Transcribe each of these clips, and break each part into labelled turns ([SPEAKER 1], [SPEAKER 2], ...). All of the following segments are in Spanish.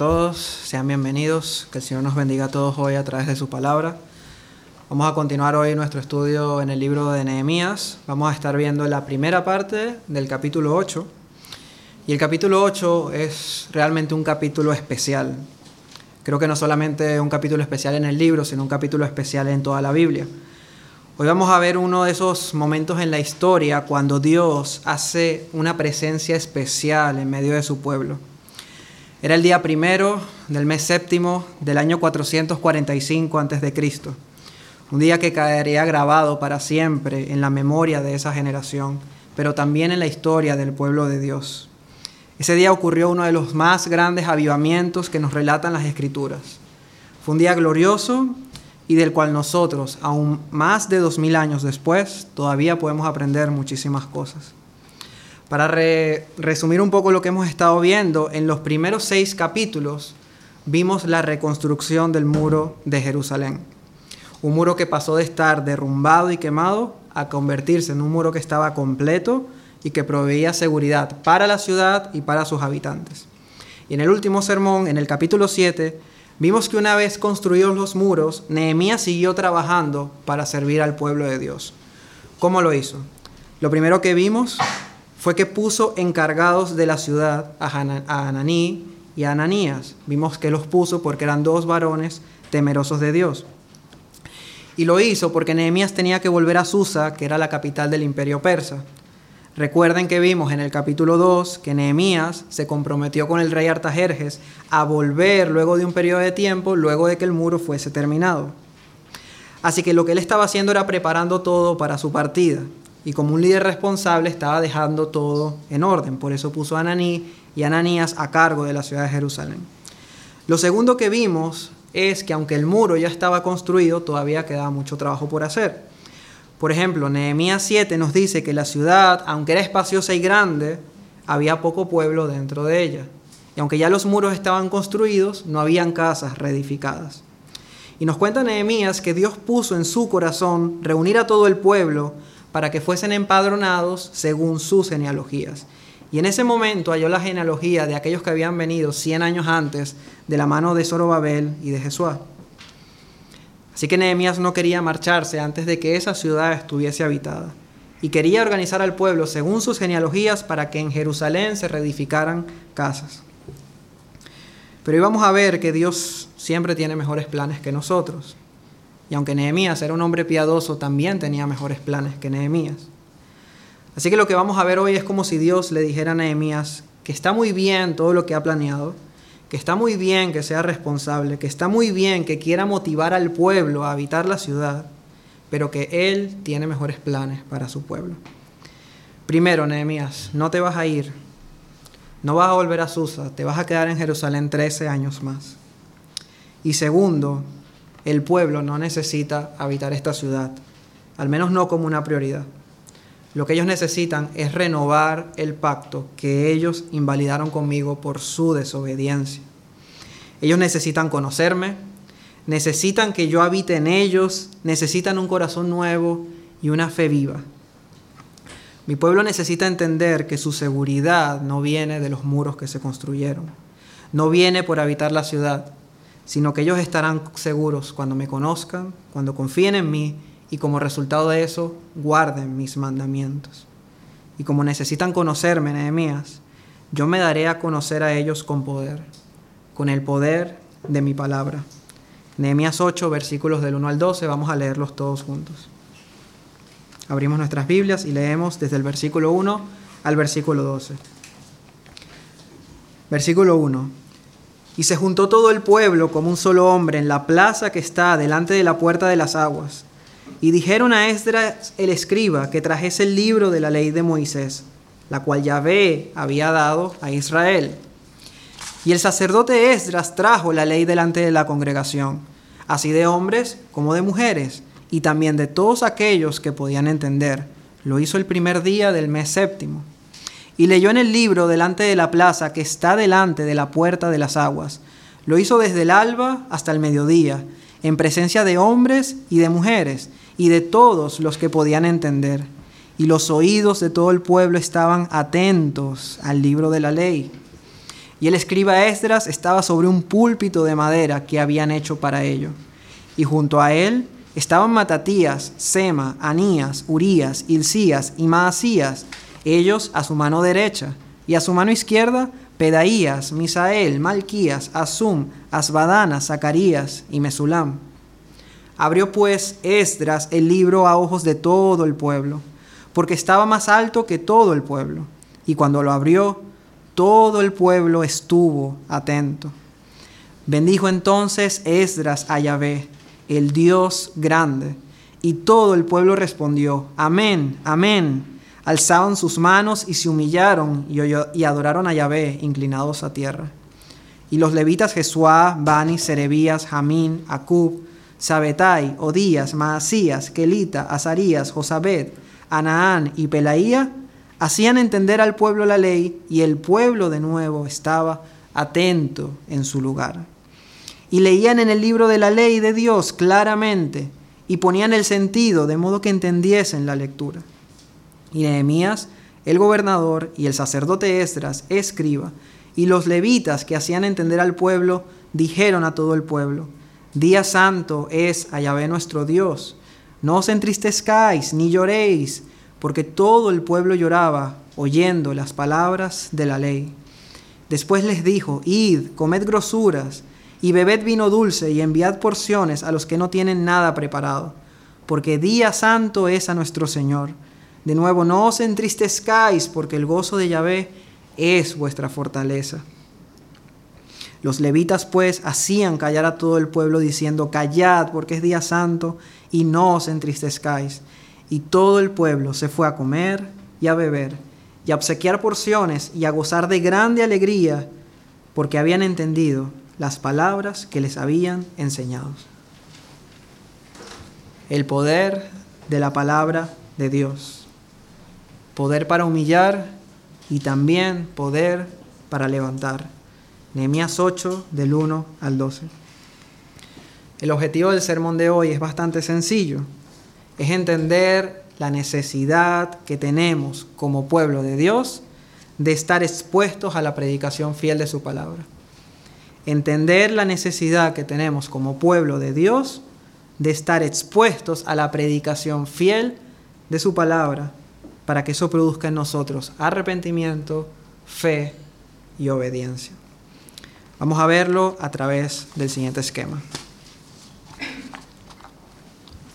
[SPEAKER 1] todos, sean bienvenidos, que el Señor nos bendiga a todos hoy a través de su palabra. Vamos a continuar hoy nuestro estudio en el libro de Nehemías. Vamos a estar viendo la primera parte del capítulo 8. Y el capítulo 8 es realmente un capítulo especial. Creo que no solamente un capítulo especial en el libro, sino un capítulo especial en toda la Biblia. Hoy vamos a ver uno de esos momentos en la historia cuando Dios hace una presencia especial en medio de su pueblo. Era el día primero del mes séptimo del año 445 a.C. Un día que caería grabado para siempre en la memoria de esa generación, pero también en la historia del pueblo de Dios. Ese día ocurrió uno de los más grandes avivamientos que nos relatan las escrituras. Fue un día glorioso y del cual nosotros, aún más de dos mil años después, todavía podemos aprender muchísimas cosas. Para resumir un poco lo que hemos estado viendo, en los primeros seis capítulos vimos la reconstrucción del muro de Jerusalén. Un muro que pasó de estar derrumbado y quemado a convertirse en un muro que estaba completo y que proveía seguridad para la ciudad y para sus habitantes. Y en el último sermón, en el capítulo 7, Vimos que una vez construidos los muros, Nehemías siguió trabajando para servir al pueblo de Dios. ¿Cómo lo hizo? Lo primero que vimos fue que puso encargados de la ciudad a Ananí y a Ananías. Vimos que los puso porque eran dos varones temerosos de Dios. Y lo hizo porque Nehemías tenía que volver a Susa, que era la capital del imperio persa. Recuerden que vimos en el capítulo 2 que Nehemías se comprometió con el rey Artajerjes a volver luego de un periodo de tiempo, luego de que el muro fuese terminado. Así que lo que él estaba haciendo era preparando todo para su partida. Y como un líder responsable estaba dejando todo en orden. Por eso puso a Ananí y Ananías a cargo de la ciudad de Jerusalén. Lo segundo que vimos es que aunque el muro ya estaba construido, todavía quedaba mucho trabajo por hacer. Por ejemplo, Nehemías 7 nos dice que la ciudad, aunque era espaciosa y grande, había poco pueblo dentro de ella. Y aunque ya los muros estaban construidos, no habían casas reedificadas. Y nos cuenta Nehemías que Dios puso en su corazón reunir a todo el pueblo para que fuesen empadronados según sus genealogías. Y en ese momento halló la genealogía de aquellos que habían venido 100 años antes de la mano de Zorobabel y de Jesús. Así que Nehemías no quería marcharse antes de que esa ciudad estuviese habitada y quería organizar al pueblo según sus genealogías para que en Jerusalén se reedificaran casas. Pero íbamos a ver que Dios siempre tiene mejores planes que nosotros. Y aunque Nehemías era un hombre piadoso, también tenía mejores planes que Nehemías. Así que lo que vamos a ver hoy es como si Dios le dijera a Nehemías que está muy bien todo lo que ha planeado, que está muy bien que sea responsable, que está muy bien que quiera motivar al pueblo a habitar la ciudad, pero que Él tiene mejores planes para su pueblo. Primero, Nehemías, no te vas a ir, no vas a volver a Susa, te vas a quedar en Jerusalén 13 años más. Y segundo, el pueblo no necesita habitar esta ciudad, al menos no como una prioridad. Lo que ellos necesitan es renovar el pacto que ellos invalidaron conmigo por su desobediencia. Ellos necesitan conocerme, necesitan que yo habite en ellos, necesitan un corazón nuevo y una fe viva. Mi pueblo necesita entender que su seguridad no viene de los muros que se construyeron, no viene por habitar la ciudad, sino que ellos estarán seguros cuando me conozcan, cuando confíen en mí y como resultado de eso guarden mis mandamientos. Y como necesitan conocerme, Nehemías, yo me daré a conocer a ellos con poder, con el poder de mi palabra. Nehemías 8, versículos del 1 al 12, vamos a leerlos todos juntos. Abrimos nuestras Biblias y leemos desde el versículo 1 al versículo 12. Versículo 1. Y se juntó todo el pueblo como un solo hombre en la plaza que está delante de la puerta de las aguas y dijeron a Esdras el escriba que trajese el libro de la ley de Moisés, la cual Yahvé había dado a Israel. Y el sacerdote Esdras trajo la ley delante de la congregación, así de hombres como de mujeres, y también de todos aquellos que podían entender. Lo hizo el primer día del mes séptimo. Y leyó en el libro delante de la plaza que está delante de la puerta de las aguas. Lo hizo desde el alba hasta el mediodía, en presencia de hombres y de mujeres, y de todos los que podían entender. Y los oídos de todo el pueblo estaban atentos al libro de la ley. y el escriba Esdras estaba sobre un púlpito de madera que habían hecho para ello. Y junto a él estaban Matatías, Sema, Anías, Urías, Hilcías y Maasías, ellos a su mano derecha, y a su mano izquierda Pedaías, Misael, Malquías, Asum, Asbadana, Zacarías y Mesulam. Abrió pues Esdras el libro a ojos de todo el pueblo, porque estaba más alto que todo el pueblo. Y cuando lo abrió, todo el pueblo estuvo atento. Bendijo entonces Esdras a Yahvé, el Dios grande, y todo el pueblo respondió, Amén, amén. Alzaron sus manos y se humillaron y adoraron a Yahvé, inclinados a tierra. Y los levitas Jesuá, Bani, Serebías, Jamín, Acub, Sabetai, Odías, Maasías, Kelita, Azarías, Josabed, Anaán y Pelaía hacían entender al pueblo la ley y el pueblo de nuevo estaba atento en su lugar. Y leían en el libro de la ley de Dios claramente y ponían el sentido de modo que entendiesen la lectura. Y Nehemías, el gobernador, y el sacerdote Esdras, escriba, y los levitas que hacían entender al pueblo, dijeron a todo el pueblo, Día santo es a Yahvé nuestro Dios. No os entristezcáis ni lloréis, porque todo el pueblo lloraba oyendo las palabras de la ley. Después les dijo, Id, comed grosuras, y bebed vino dulce, y enviad porciones a los que no tienen nada preparado, porque día santo es a nuestro Señor. De nuevo, no os entristezcáis, porque el gozo de Yahvé es vuestra fortaleza. Los levitas pues hacían callar a todo el pueblo diciendo, callad porque es día santo y no os entristezcáis. Y todo el pueblo se fue a comer y a beber y a obsequiar porciones y a gozar de grande alegría porque habían entendido las palabras que les habían enseñado. El poder de la palabra de Dios. Poder para humillar y también poder para levantar. Nehemías 8 del 1 al 12. El objetivo del sermón de hoy es bastante sencillo es entender la necesidad que tenemos como pueblo de Dios de estar expuestos a la predicación fiel de su palabra. Entender la necesidad que tenemos como pueblo de Dios de estar expuestos a la predicación fiel de su palabra para que eso produzca en nosotros arrepentimiento, fe y obediencia. Vamos a verlo a través del siguiente esquema.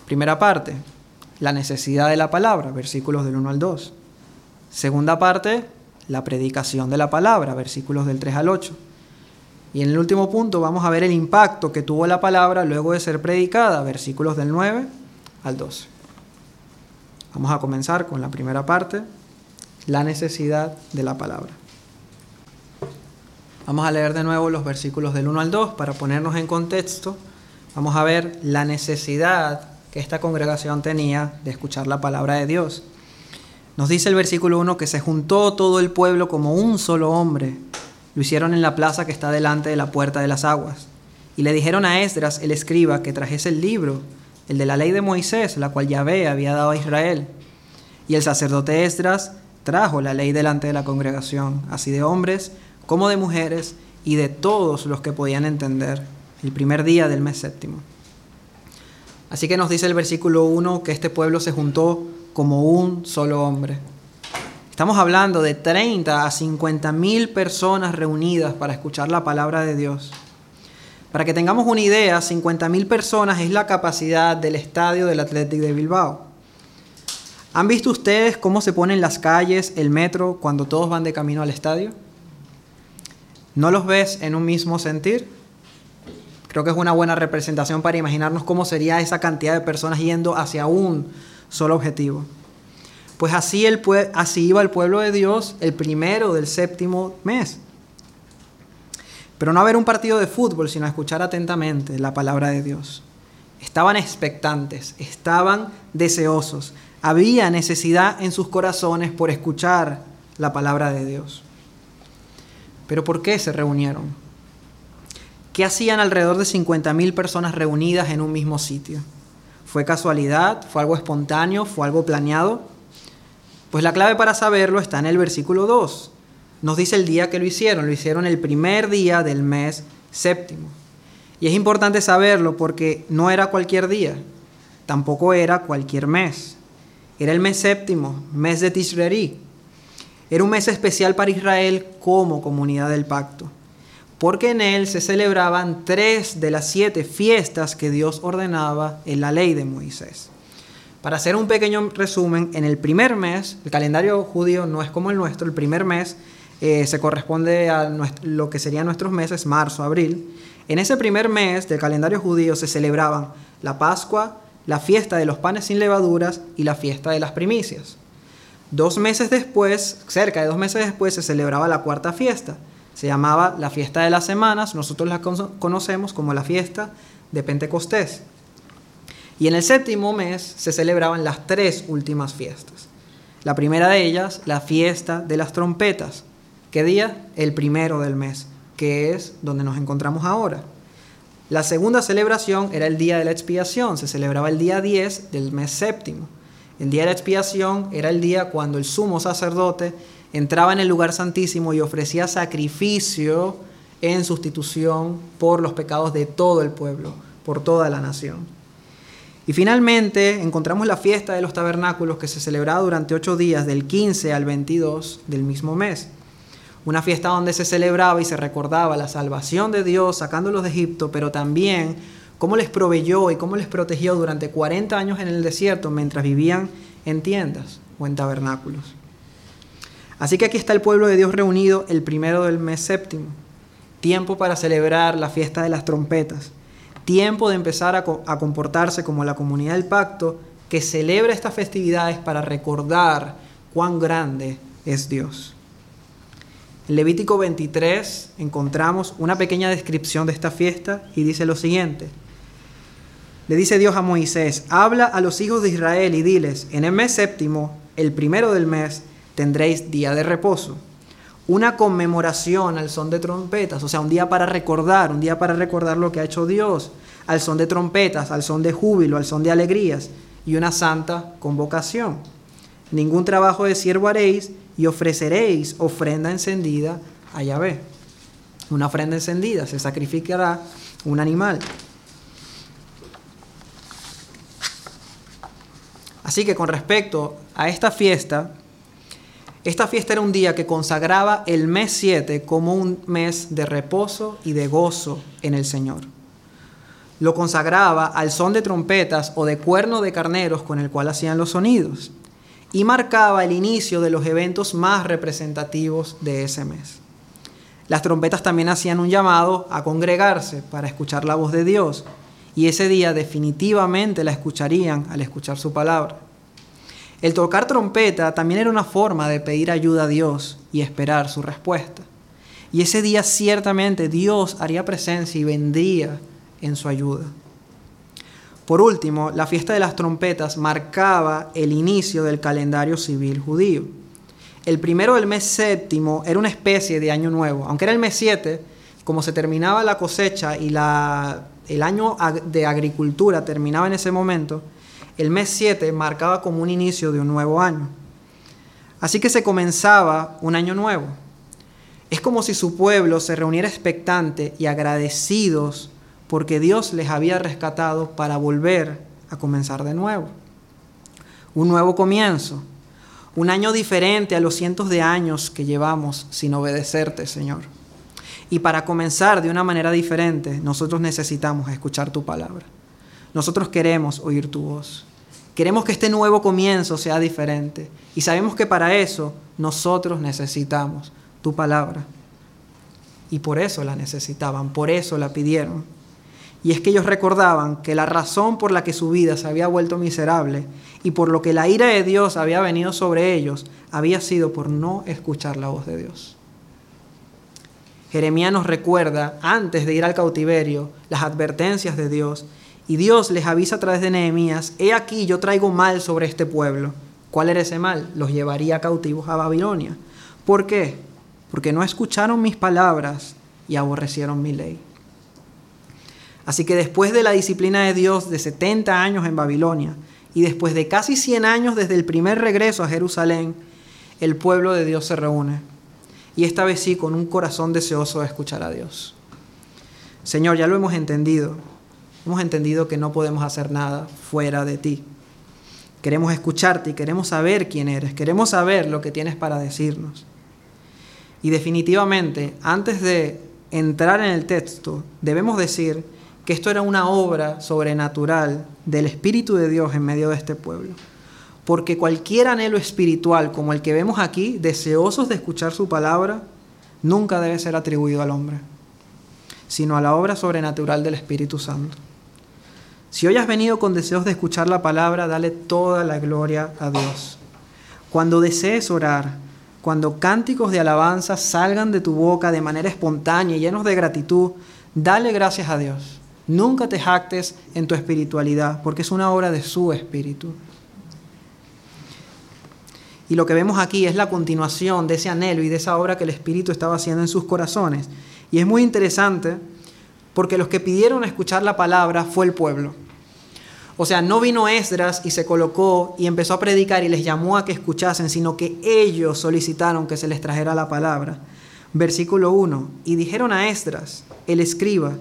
[SPEAKER 1] Primera parte, la necesidad de la palabra, versículos del 1 al 2. Segunda parte, la predicación de la palabra, versículos del 3 al 8. Y en el último punto vamos a ver el impacto que tuvo la palabra luego de ser predicada, versículos del 9 al 12. Vamos a comenzar con la primera parte, la necesidad de la palabra. Vamos a leer de nuevo los versículos del 1 al 2 para ponernos en contexto. Vamos a ver la necesidad esta congregación tenía de escuchar la palabra de Dios. Nos dice el versículo 1 que se juntó todo el pueblo como un solo hombre. Lo hicieron en la plaza que está delante de la puerta de las aguas. Y le dijeron a Esdras, el escriba, que trajese el libro, el de la ley de Moisés, la cual Yahvé había dado a Israel. Y el sacerdote Esdras trajo la ley delante de la congregación, así de hombres como de mujeres y de todos los que podían entender, el primer día del mes séptimo. Así que nos dice el versículo 1 que este pueblo se juntó como un solo hombre. Estamos hablando de 30 a 50 mil personas reunidas para escuchar la palabra de Dios. Para que tengamos una idea, 50 mil personas es la capacidad del estadio del Athletic de Bilbao. ¿Han visto ustedes cómo se ponen las calles, el metro, cuando todos van de camino al estadio? ¿No los ves en un mismo sentir? Creo que es una buena representación para imaginarnos cómo sería esa cantidad de personas yendo hacia un solo objetivo. Pues así, así iba el pueblo de Dios el primero del séptimo mes. Pero no a ver un partido de fútbol, sino escuchar atentamente la palabra de Dios. Estaban expectantes, estaban deseosos. Había necesidad en sus corazones por escuchar la palabra de Dios. Pero ¿por qué se reunieron? ¿Qué hacían alrededor de 50.000 personas reunidas en un mismo sitio? ¿Fue casualidad? ¿Fue algo espontáneo? ¿Fue algo planeado? Pues la clave para saberlo está en el versículo 2. Nos dice el día que lo hicieron. Lo hicieron el primer día del mes séptimo. Y es importante saberlo porque no era cualquier día, tampoco era cualquier mes. Era el mes séptimo, mes de Tishreri. Era un mes especial para Israel como comunidad del pacto, porque en él se celebraban tres de las siete fiestas que Dios ordenaba en la ley de Moisés. Para hacer un pequeño resumen, en el primer mes, el calendario judío no es como el nuestro, el primer mes eh, se corresponde a lo que serían nuestros meses, marzo, abril. En ese primer mes del calendario judío se celebraban la Pascua, la fiesta de los panes sin levaduras y la fiesta de las primicias. Dos meses después, cerca de dos meses después, se celebraba la cuarta fiesta. Se llamaba la fiesta de las semanas, nosotros la conocemos como la fiesta de Pentecostés. Y en el séptimo mes se celebraban las tres últimas fiestas. La primera de ellas, la fiesta de las trompetas, ¿Qué día? El primero del mes, que es donde nos encontramos ahora. La segunda celebración era el día de la expiación, se celebraba el día 10 del mes séptimo. El día de la expiación era el día cuando el sumo sacerdote entraba en el lugar santísimo y ofrecía sacrificio en sustitución por los pecados de todo el pueblo, por toda la nación. Y finalmente encontramos la fiesta de los tabernáculos que se celebraba durante ocho días, del 15 al 22 del mismo mes una fiesta donde se celebraba y se recordaba la salvación de Dios sacándolos de Egipto, pero también cómo les proveyó y cómo les protegió durante 40 años en el desierto mientras vivían en tiendas o en tabernáculos. Así que aquí está el pueblo de Dios reunido el primero del mes séptimo, tiempo para celebrar la fiesta de las trompetas, tiempo de empezar a, a comportarse como la comunidad del pacto que celebra estas festividades para recordar cuán grande es Dios. En Levítico 23 encontramos una pequeña descripción de esta fiesta y dice lo siguiente. Le dice Dios a Moisés, habla a los hijos de Israel y diles, en el mes séptimo, el primero del mes, tendréis día de reposo. Una conmemoración al son de trompetas, o sea, un día para recordar, un día para recordar lo que ha hecho Dios, al son de trompetas, al son de júbilo, al son de alegrías, y una santa convocación. Ningún trabajo de siervo haréis, y ofreceréis ofrenda encendida a Yahvé. Una ofrenda encendida, se sacrificará un animal. Así que con respecto a esta fiesta, esta fiesta era un día que consagraba el mes 7 como un mes de reposo y de gozo en el Señor. Lo consagraba al son de trompetas o de cuerno de carneros con el cual hacían los sonidos y marcaba el inicio de los eventos más representativos de ese mes. Las trompetas también hacían un llamado a congregarse para escuchar la voz de Dios y ese día definitivamente la escucharían al escuchar su palabra. El tocar trompeta también era una forma de pedir ayuda a Dios y esperar su respuesta. Y ese día ciertamente Dios haría presencia y vendría en su ayuda. Por último, la fiesta de las trompetas marcaba el inicio del calendario civil judío. El primero del mes séptimo era una especie de año nuevo, aunque era el mes 7, como se terminaba la cosecha y el año de agricultura terminaba en ese momento, el mes 7 marcaba como un inicio de un nuevo año. Así que se comenzaba un año nuevo. Es como si su pueblo se reuniera expectante y agradecidos porque Dios les había rescatado para volver a comenzar de nuevo. Un nuevo comienzo, un año diferente a los cientos de años que llevamos sin obedecerte, Señor. Y para comenzar de una manera diferente, nosotros necesitamos escuchar tu palabra. Nosotros queremos oír tu voz. Queremos que este nuevo comienzo sea diferente. Y sabemos que para eso nosotros necesitamos tu palabra. Y por eso la necesitaban, por eso la pidieron. Y es que ellos recordaban que la razón por la que su vida se había vuelto miserable y por lo que la ira de Dios había venido sobre ellos había sido por no escuchar la voz de Dios. Jeremías nos recuerda, antes de ir al cautiverio, las advertencias de Dios y Dios les avisa a través de Nehemías, he aquí yo traigo mal sobre este pueblo. ¿Cuál era ese mal? Los llevaría cautivos a Babilonia. ¿Por qué? Porque no escucharon mis palabras y aborrecieron mi ley. Así que después de la disciplina de Dios de 70 años en Babilonia y después de casi 100 años desde el primer regreso a Jerusalén, el pueblo de Dios se reúne. y esta vez sí con un corazón deseoso de escuchar a Dios. Señor, ya lo hemos entendido. Hemos entendido que no podemos hacer nada fuera de ti. Queremos escucharte y queremos saber quién eres. Queremos saber lo que tienes para decirnos. Y definitivamente, antes de entrar en el texto, debemos decir que esto era una obra sobrenatural del Espíritu de Dios en medio de este pueblo. Porque cualquier anhelo espiritual como el que vemos aquí, deseosos de escuchar su palabra, nunca debe ser atribuido al hombre, sino a la obra sobrenatural del Espíritu Santo. Si hoy has venido con deseos de escuchar la palabra, dale toda la gloria a Dios. Cuando desees orar, cuando cánticos de alabanza salgan de tu boca de manera espontánea y llenos de gratitud, dale gracias a Dios. Nunca te jactes en tu espiritualidad, porque es una obra de su espíritu. Y lo que vemos aquí es la continuación de ese anhelo y de esa obra que el Espíritu estaba haciendo en sus corazones. Y es muy interesante porque los que pidieron escuchar la palabra fue el pueblo. O sea, no vino Esdras y se colocó y empezó a predicar y les llamó a que escuchasen, sino que ellos solicitaron que se les trajera la palabra. Versículo 1. Y dijeron a Esdras, el escriba,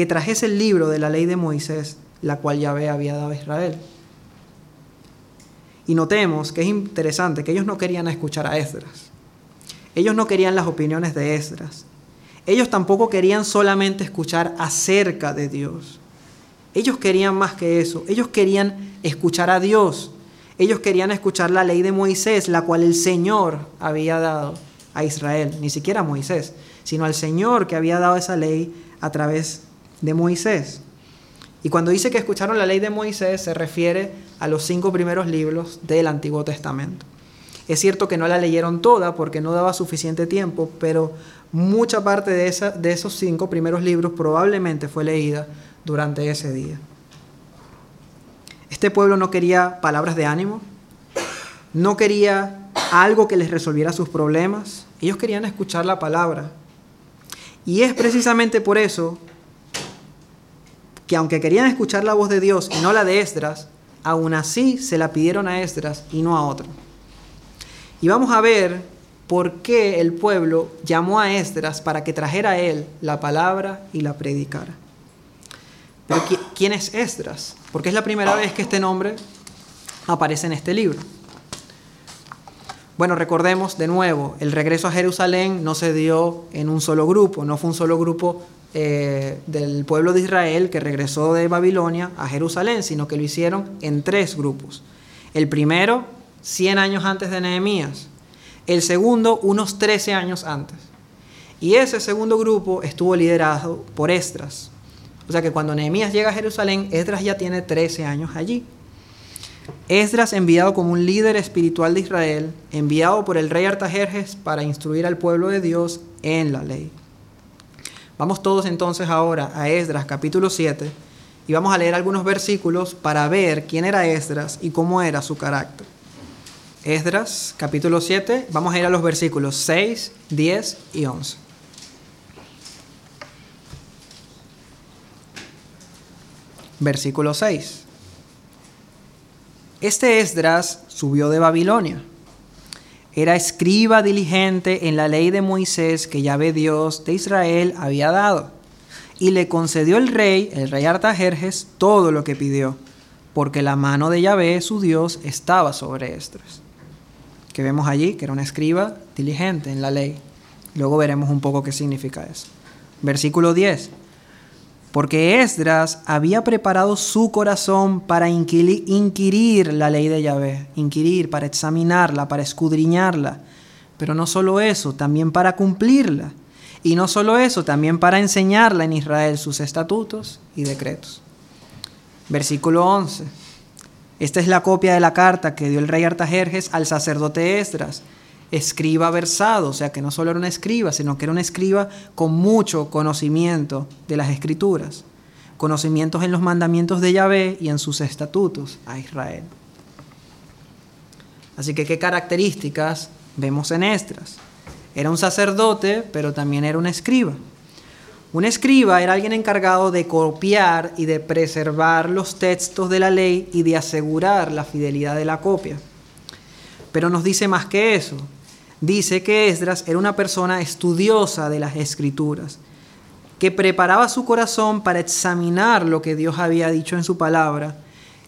[SPEAKER 1] que trajese el libro de la ley de Moisés, la cual Yahvé había dado a Israel. Y notemos que es interesante que ellos no querían escuchar a Esdras. Ellos no querían las opiniones de Esdras. Ellos tampoco querían solamente escuchar acerca de Dios. Ellos querían más que eso. Ellos querían escuchar a Dios. Ellos querían escuchar la ley de Moisés, la cual el Señor había dado a Israel. Ni siquiera a Moisés, sino al Señor que había dado esa ley a través de Moisés. Y cuando dice que escucharon la ley de Moisés, se refiere a los cinco primeros libros del Antiguo Testamento. Es cierto que no la leyeron toda porque no daba suficiente tiempo, pero mucha parte de, esa, de esos cinco primeros libros probablemente fue leída durante ese día. Este pueblo no quería palabras de ánimo, no quería algo que les resolviera sus problemas, ellos querían escuchar la palabra. Y es precisamente por eso que aunque querían escuchar la voz de Dios y no la de Esdras, aún así se la pidieron a Esdras y no a otro. Y vamos a ver por qué el pueblo llamó a Esdras para que trajera a él la palabra y la predicara. Pero ¿quién es Esdras? Porque es la primera vez que este nombre aparece en este libro. Bueno, recordemos de nuevo, el regreso a Jerusalén no se dio en un solo grupo, no fue un solo grupo eh, del pueblo de Israel que regresó de Babilonia a Jerusalén, sino que lo hicieron en tres grupos. El primero, 100 años antes de Nehemías. El segundo, unos 13 años antes. Y ese segundo grupo estuvo liderado por Esdras, o sea que cuando Nehemías llega a Jerusalén, Esdras ya tiene 13 años allí. Esdras, enviado como un líder espiritual de Israel, enviado por el rey Artajerjes para instruir al pueblo de Dios en la ley. Vamos todos entonces ahora a Esdras capítulo 7 y vamos a leer algunos versículos para ver quién era Esdras y cómo era su carácter. Esdras capítulo 7, vamos a ir a los versículos 6, 10 y 11. versículo 6. Este Esdras subió de Babilonia. Era escriba diligente en la ley de Moisés que Yahvé Dios de Israel había dado. Y le concedió el rey, el rey Artajerjes, todo lo que pidió, porque la mano de Yahvé, su Dios, estaba sobre Esdras. Que vemos allí que era un escriba diligente en la ley. Luego veremos un poco qué significa eso. Versículo 10 porque Esdras había preparado su corazón para inquirir la ley de Yahvé, inquirir, para examinarla, para escudriñarla. Pero no solo eso, también para cumplirla. Y no solo eso, también para enseñarla en Israel sus estatutos y decretos. Versículo 11. Esta es la copia de la carta que dio el rey Artajerjes al sacerdote Esdras escriba versado, o sea que no solo era un escriba, sino que era un escriba con mucho conocimiento de las escrituras, conocimientos en los mandamientos de Yahvé y en sus estatutos a Israel. Así que, ¿qué características vemos en Estras? Era un sacerdote, pero también era un escriba. Un escriba era alguien encargado de copiar y de preservar los textos de la ley y de asegurar la fidelidad de la copia. Pero nos dice más que eso. Dice que Esdras era una persona estudiosa de las escrituras, que preparaba su corazón para examinar lo que Dios había dicho en su palabra,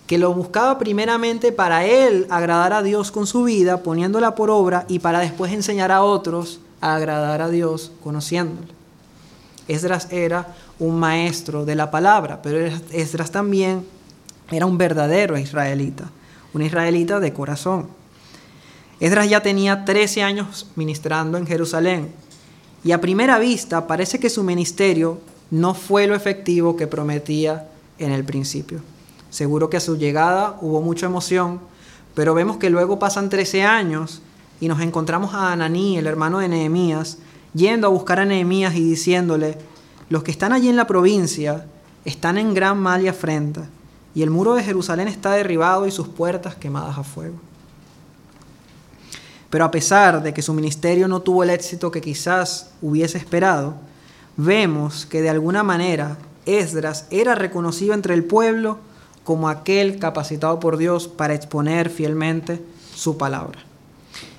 [SPEAKER 1] que lo buscaba primeramente para él agradar a Dios con su vida, poniéndola por obra, y para después enseñar a otros a agradar a Dios conociéndole. Esdras era un maestro de la palabra, pero Esdras también era un verdadero israelita, un israelita de corazón. Esdras ya tenía 13 años ministrando en Jerusalén y a primera vista parece que su ministerio no fue lo efectivo que prometía en el principio. Seguro que a su llegada hubo mucha emoción, pero vemos que luego pasan 13 años y nos encontramos a Ananí, el hermano de Nehemías, yendo a buscar a Nehemías y diciéndole, los que están allí en la provincia están en gran mal y afrenta, y el muro de Jerusalén está derribado y sus puertas quemadas a fuego. Pero a pesar de que su ministerio no tuvo el éxito que quizás hubiese esperado, vemos que de alguna manera Esdras era reconocido entre el pueblo como aquel capacitado por Dios para exponer fielmente su palabra.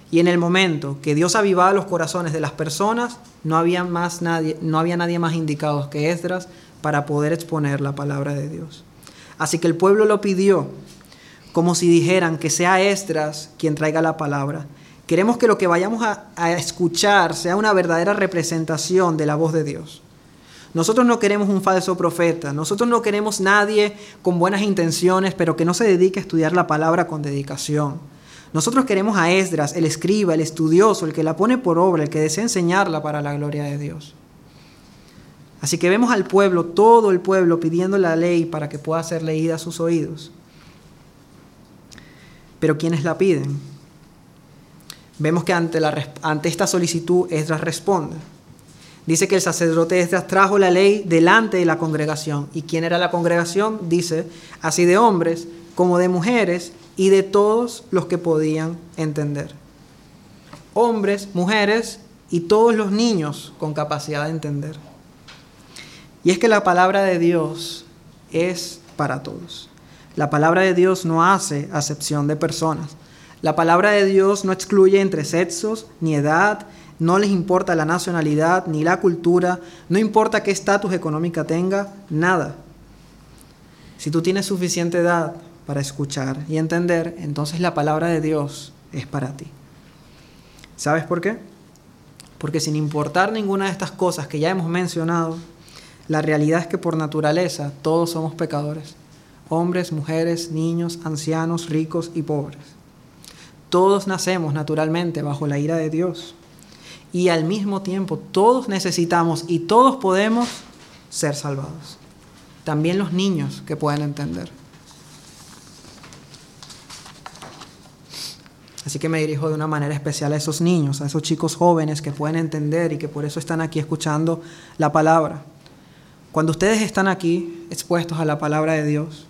[SPEAKER 1] Y en el momento que Dios avivaba los corazones de las personas, no había, más nadie, no había nadie más indicado que Esdras para poder exponer la palabra de Dios. Así que el pueblo lo pidió, como si dijeran que sea Esdras quien traiga la palabra. Queremos que lo que vayamos a, escuchar sea una verdadera representación de la voz de Dios. Nosotros no queremos un falso profeta, nosotros no queremos nadie con buenas intenciones, pero que no se dedique a estudiar la palabra con dedicación. Nosotros queremos a Esdras, el escriba, el estudioso, el que la pone por obra, el que desea enseñarla para la gloria de Dios. Así que vemos al pueblo, todo el pueblo, pidiendo la ley para que pueda ser leída a sus oídos. Pero ¿quiénes la piden? Vemos que ante, la, ante esta solicitud Esdras responde. Dice que el sacerdote Esdras trajo la ley delante de la congregación. ¿Y quién era la congregación? Dice, así de hombres como de mujeres y de todos los que podían entender. Hombres, mujeres y todos los niños con capacidad de entender. Y es que la palabra de Dios es para todos. La palabra de Dios no hace acepción de personas. La palabra de Dios no excluye entre sexos ni edad, no les importa la nacionalidad ni la cultura, no importa qué estatus económica tenga, nada. Si tú tienes suficiente edad para escuchar y entender, entonces la palabra de Dios es para ti. ¿Sabes por qué? Porque sin importar ninguna de estas cosas que ya hemos mencionado, la realidad es que por naturaleza todos somos pecadores, hombres, mujeres, niños, ancianos, ricos y pobres. Todos nacemos naturalmente bajo la ira de Dios. Y al mismo tiempo todos necesitamos y todos podemos ser salvados. También los niños que pueden entender. Así que me dirijo de una manera especial a esos niños, a esos chicos jóvenes que pueden entender y que por eso están aquí escuchando la palabra. Cuando ustedes están aquí expuestos a la palabra de Dios,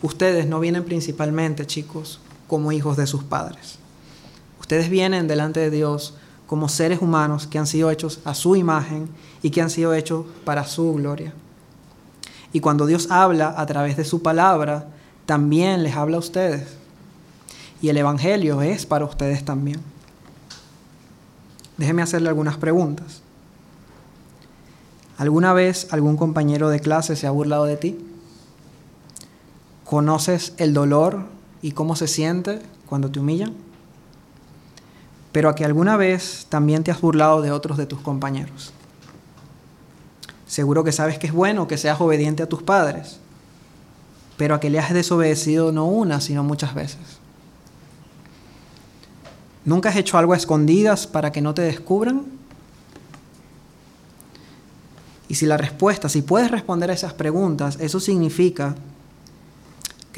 [SPEAKER 1] ustedes no vienen principalmente, chicos, como hijos de sus padres. Ustedes vienen delante de Dios como seres humanos que han sido hechos a su imagen y que han sido hechos para su gloria. Y cuando Dios habla a través de su palabra, también les habla a ustedes. Y el Evangelio es para ustedes también. Déjeme hacerle algunas preguntas. ¿Alguna vez algún compañero de clase se ha burlado de ti? ¿Conoces el dolor y cómo se siente cuando te humillan, pero a que alguna vez también te has burlado de otros de tus compañeros. Seguro que sabes que es bueno que seas obediente a tus padres, pero a que le has desobedecido no una, sino muchas veces. ¿Nunca has hecho algo a escondidas para que no te descubran? Y si la respuesta, si puedes responder a esas preguntas, eso significa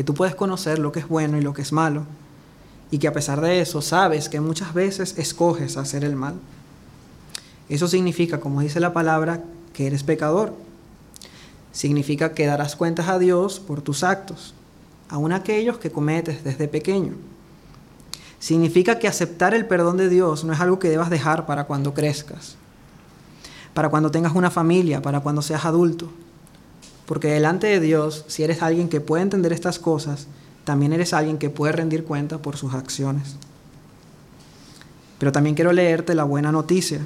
[SPEAKER 1] que tú puedes conocer lo que es bueno y lo que es malo, y que a pesar de eso sabes que muchas veces escoges hacer el mal. Eso significa, como dice la palabra, que eres pecador. Significa que darás cuentas a Dios por tus actos, aun aquellos que cometes desde pequeño. Significa que aceptar el perdón de Dios no es algo que debas dejar para cuando crezcas, para cuando tengas una familia, para cuando seas adulto. Porque delante de Dios, si eres alguien que puede entender estas cosas, también eres alguien que puede rendir cuenta por sus acciones. Pero también quiero leerte la buena noticia.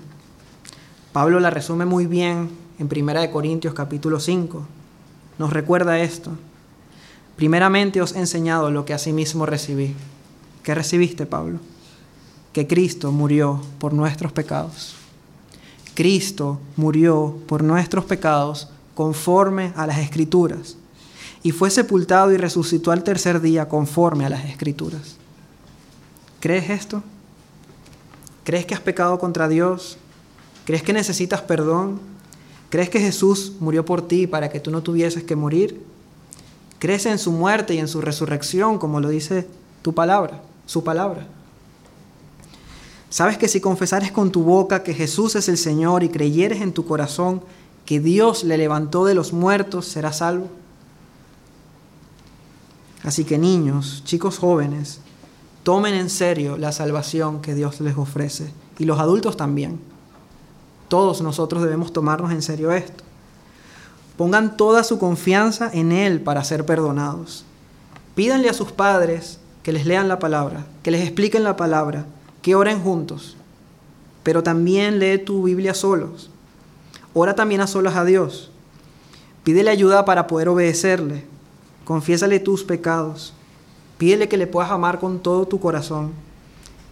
[SPEAKER 1] Pablo la resume muy bien en 1 Corintios capítulo 5. Nos recuerda esto. Primeramente os he enseñado lo que asimismo recibí. ¿Qué recibiste, Pablo? Que Cristo murió por nuestros pecados. Cristo murió por nuestros pecados conforme a las escrituras y fue sepultado y resucitó al tercer día conforme a las escrituras. ¿Crees esto? ¿Crees que has pecado contra Dios? ¿Crees que necesitas perdón? ¿Crees que Jesús murió por ti para que tú no tuvieses que morir? ¿Crees en su muerte y en su resurrección, como lo dice tu palabra, su palabra? ¿Sabes que si confesares con tu boca que Jesús es el Señor y creyeres en tu corazón que Dios le levantó de los muertos, serás salvo? Así que niños, chicos jóvenes, tomen en serio la salvación que Dios les ofrece. Y los adultos también. Todos nosotros debemos tomarnos en serio esto. Pongan toda su confianza en Él para ser perdonados. Pídanle a sus padres que les lean la palabra, que les expliquen la palabra, que oren juntos. Pero también lee tu Biblia solos. Ora también a solas a Dios. Pídele ayuda para poder obedecerle. Confiésale tus pecados. Pídele que le puedas amar con todo tu corazón.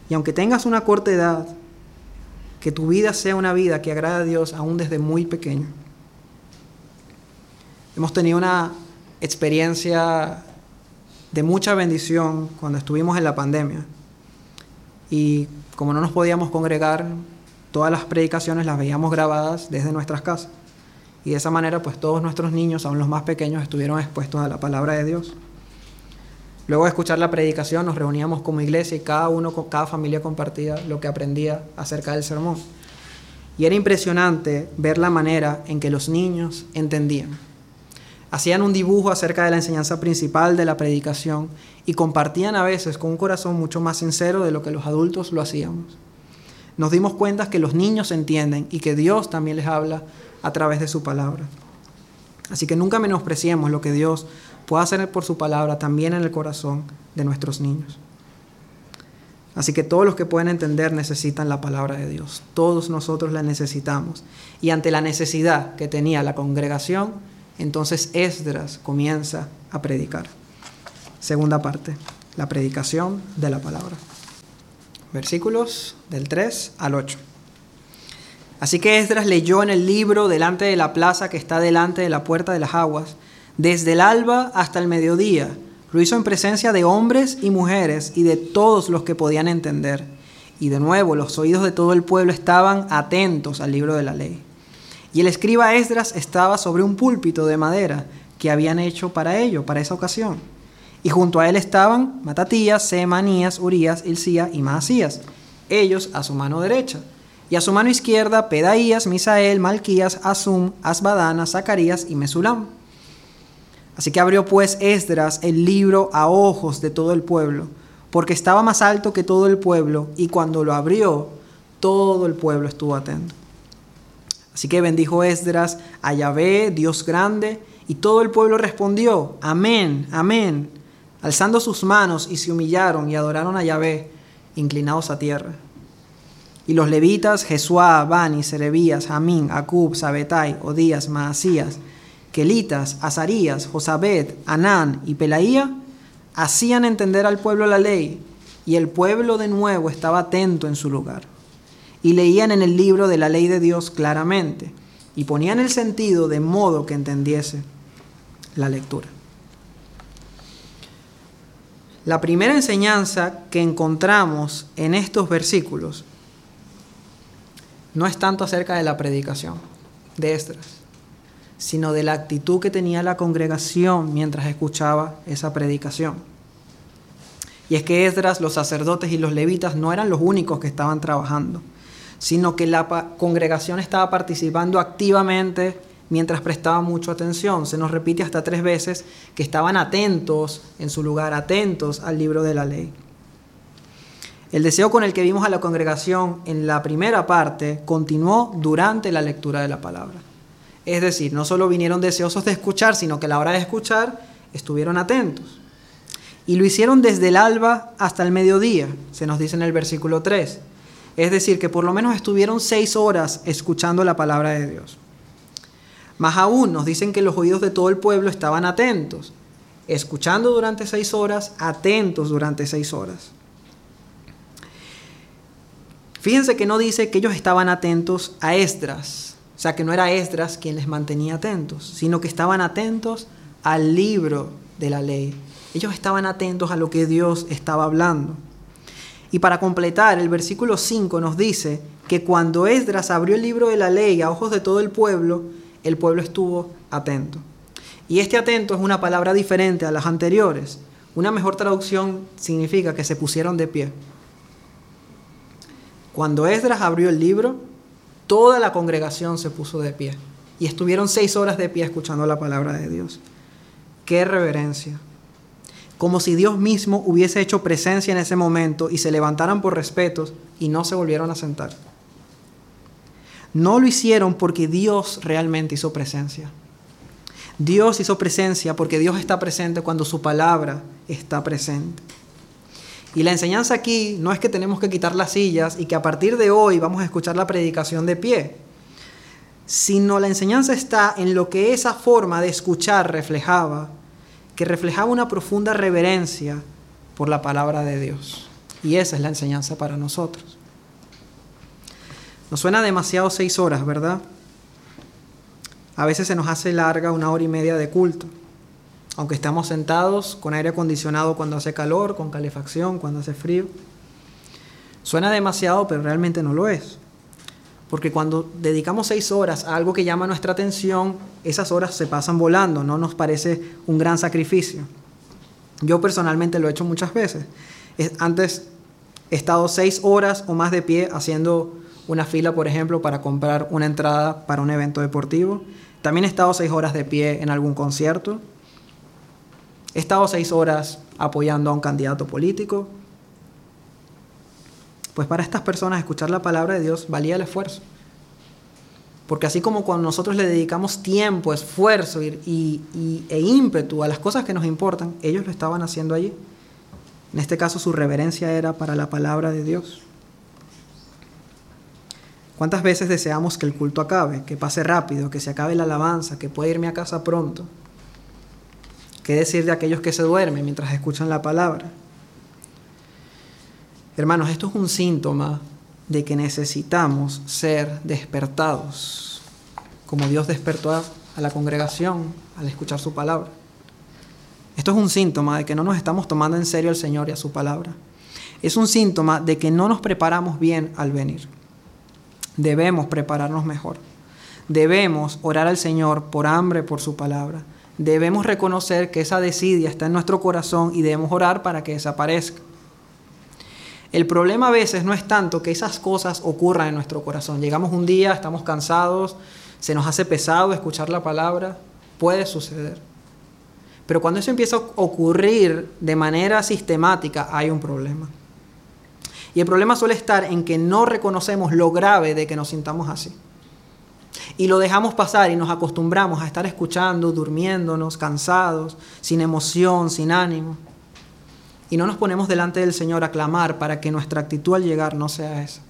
[SPEAKER 1] Y aunque tengas una corta edad, que tu vida sea una vida que agrada a Dios aún desde muy pequeño. Hemos tenido una experiencia de mucha bendición cuando estuvimos en la pandemia. Y como no nos podíamos congregar, todas las predicaciones las veíamos grabadas desde nuestras casas. Y de esa manera, pues todos nuestros niños, aún los más pequeños, estuvieron expuestos a la palabra de Dios. Luego de escuchar la predicación nos reuníamos como iglesia y cada uno, cada familia compartía lo que aprendía acerca del sermón. Y era impresionante ver la manera en que los niños entendían. Hacían un dibujo acerca de la enseñanza principal de la predicación y compartían a veces con un corazón mucho más sincero de lo que los adultos lo hacíamos. Nos dimos cuenta que los niños entienden y que Dios también les habla a través de su palabra. Así que nunca menospreciemos lo que Dios pueda hacer por su palabra también en el corazón de nuestros niños. Así que todos los que pueden entender necesitan la palabra de Dios. Todos nosotros la necesitamos. Y ante la necesidad que tenía la congregación, entonces Esdras comienza a predicar. Segunda parte, la predicación de la palabra. Versículos del 3 al 8. Así que Esdras leyó en el libro delante de la plaza que está delante de la puerta de las aguas desde el alba hasta el mediodía. Lo hizo en presencia de hombres y mujeres y de todos los que podían entender. Y de nuevo los oídos de todo el pueblo estaban atentos al libro de la ley. Y el escriba Esdras estaba sobre un púlpito de madera que habían hecho para ello, para esa ocasión. Y junto a él estaban Matatías, Semanías, Urías, Ilcía y Maasías, ellos a su mano derecha. Y a su mano izquierda Pedaías, Misael, Malquías, Asum, Asbadana, Zacarías y Mesulam. Así que abrió pues Esdras el libro a ojos de todo el pueblo, porque estaba más alto que todo el pueblo, y cuando lo abrió, todo el pueblo estuvo atento. Así que bendijo Esdras a Yahvé, Dios grande, y todo el pueblo respondió, amén, amén, alzando sus manos y se humillaron y adoraron a Yahvé, inclinados a tierra. Y los levitas, Jesuá, Bani, Serebías, Jamín, Acub, Sabetai, Odías, Maasías, Kelitas, Azarías, Josabed, Anán y Pelaía hacían entender al pueblo la ley, y el pueblo de nuevo estaba atento en su lugar. Y leían en el libro de la ley de Dios claramente, y ponían el sentido de modo que entendiese la lectura. La primera enseñanza que encontramos en estos versículos no es tanto acerca de la predicación de Esdras sino de la actitud que tenía la congregación mientras escuchaba esa predicación. Y es que Esdras, los sacerdotes y los levitas no eran los únicos que estaban trabajando, sino que la congregación estaba participando activamente mientras prestaba mucha atención. Se nos repite hasta tres veces que estaban atentos en su lugar, atentos al libro de la ley. El deseo con el que vimos a la congregación en la primera parte continuó durante la lectura de la palabra. Es decir, no solo vinieron deseosos de escuchar, sino que a la hora de escuchar estuvieron atentos. Y lo hicieron desde el alba hasta el mediodía, se nos dice en el versículo 3. Es decir, que por lo menos estuvieron seis horas escuchando la palabra de Dios. Más aún, nos dicen que los oídos de todo el pueblo estaban atentos, escuchando durante seis horas, atentos durante seis horas. Fíjense que no dice que ellos estaban atentos a Esdras, o sea que no era Esdras quien les mantenía atentos, sino que estaban atentos al libro de la ley. Ellos estaban atentos a lo que Dios estaba hablando. Y para completar, el versículo 5 nos dice que cuando Esdras abrió el libro de la ley a ojos de todo el pueblo, el pueblo estuvo atento. Y este atento es una palabra diferente a las anteriores. Una mejor traducción significa que se pusieron de pie. Cuando Esdras abrió el libro, toda la congregación se puso de pie. Y estuvieron seis horas de pie escuchando la palabra de Dios. ¡Qué reverencia! como si Dios mismo hubiese hecho presencia en ese momento y se levantaran por respetos y no se volvieron a sentar. No lo hicieron porque Dios realmente hizo presencia. Dios hizo presencia porque Dios está presente cuando su palabra está presente. Y la enseñanza aquí no es que tenemos que quitar las sillas y que a partir de hoy vamos a escuchar la predicación de pie, sino la enseñanza está en lo que esa forma de escuchar reflejaba que reflejaba una profunda reverencia por la palabra de Dios. Y esa es la enseñanza para nosotros. Nos suena demasiado seis horas, ¿verdad? A veces se nos hace larga una hora y media de culto, aunque estamos sentados con aire acondicionado cuando hace calor, con calefacción cuando hace frío. Suena demasiado, pero realmente no lo es. Porque cuando dedicamos seis horas a algo que llama nuestra atención, esas horas se pasan volando, no nos parece un gran sacrificio. Yo personalmente lo he hecho muchas veces. Antes he estado seis horas o más de pie haciendo una fila, por ejemplo, para comprar una entrada para un evento deportivo. También he estado seis horas de pie en algún concierto. He estado seis horas apoyando a un candidato político. Pues para estas personas escuchar la palabra de Dios valía el esfuerzo. Porque así como cuando nosotros le dedicamos tiempo, esfuerzo y, e ímpetu a las cosas que nos importan, ellos lo estaban haciendo allí. En este caso su reverencia era para la palabra de Dios. ¿Cuántas veces deseamos que el culto acabe, que pase rápido, que se acabe la alabanza, que pueda irme a casa pronto? ¿Qué decir de aquellos que se duermen mientras escuchan la palabra? Hermanos, esto es un síntoma de que necesitamos ser despertados, como Dios despertó a, la congregación al escuchar su palabra. Esto es un síntoma de que no nos estamos tomando en serio al Señor y a su palabra. Es un síntoma de que no nos preparamos bien al venir. Debemos prepararnos mejor. Debemos orar al Señor por hambre por su palabra. Debemos reconocer que esa desidia está en nuestro corazón y debemos orar para que desaparezca. El problema a veces no es tanto que esas cosas ocurran en nuestro corazón. Llegamos un día, estamos cansados, se nos hace pesado escuchar la palabra, puede suceder. Pero cuando eso empieza a ocurrir de manera sistemática, hay un problema. Y el problema suele estar en que no reconocemos lo grave de que nos sintamos así. Y lo dejamos pasar y nos acostumbramos a estar escuchando, durmiéndonos, cansados, sin emoción, sin ánimo y no nos ponemos delante del Señor a clamar para que nuestra actitud al llegar no sea esa.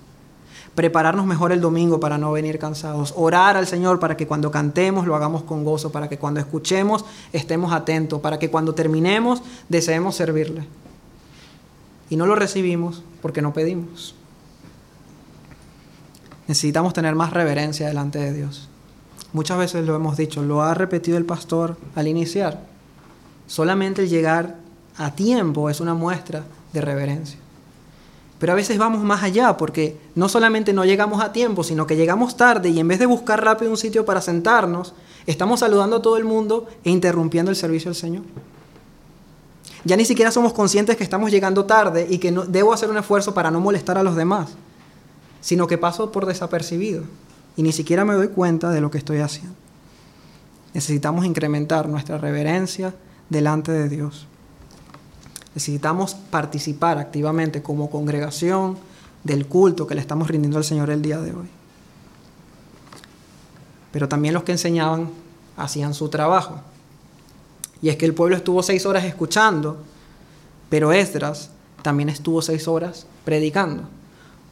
[SPEAKER 1] Prepararnos mejor el domingo para no venir cansados. Orar al Señor para que cuando cantemos lo hagamos con gozo, para que cuando escuchemos estemos atentos, para que cuando terminemos deseemos servirle. Y no lo recibimos porque no pedimos. Necesitamos tener más reverencia delante de Dios. Muchas veces lo hemos dicho, lo ha repetido el pastor al iniciar. Solamente el llegar a tiempo es una muestra de reverencia. Pero a veces vamos más allá porque no solamente no llegamos a tiempo, sino que llegamos tarde y en vez de buscar rápido un sitio para sentarnos, estamos saludando a todo el mundo e interrumpiendo el servicio del Señor. Ya ni siquiera somos conscientes que estamos llegando tarde y que no, debo hacer un esfuerzo para no molestar a los demás, sino que paso por desapercibido y ni siquiera me doy cuenta de lo que estoy haciendo. Necesitamos incrementar nuestra reverencia delante de Dios. Necesitamos participar activamente como congregación del culto que le estamos rindiendo al Señor el día de hoy. Pero también los que enseñaban hacían su trabajo. Y es que el pueblo estuvo seis horas escuchando, pero Esdras también estuvo seis horas predicando.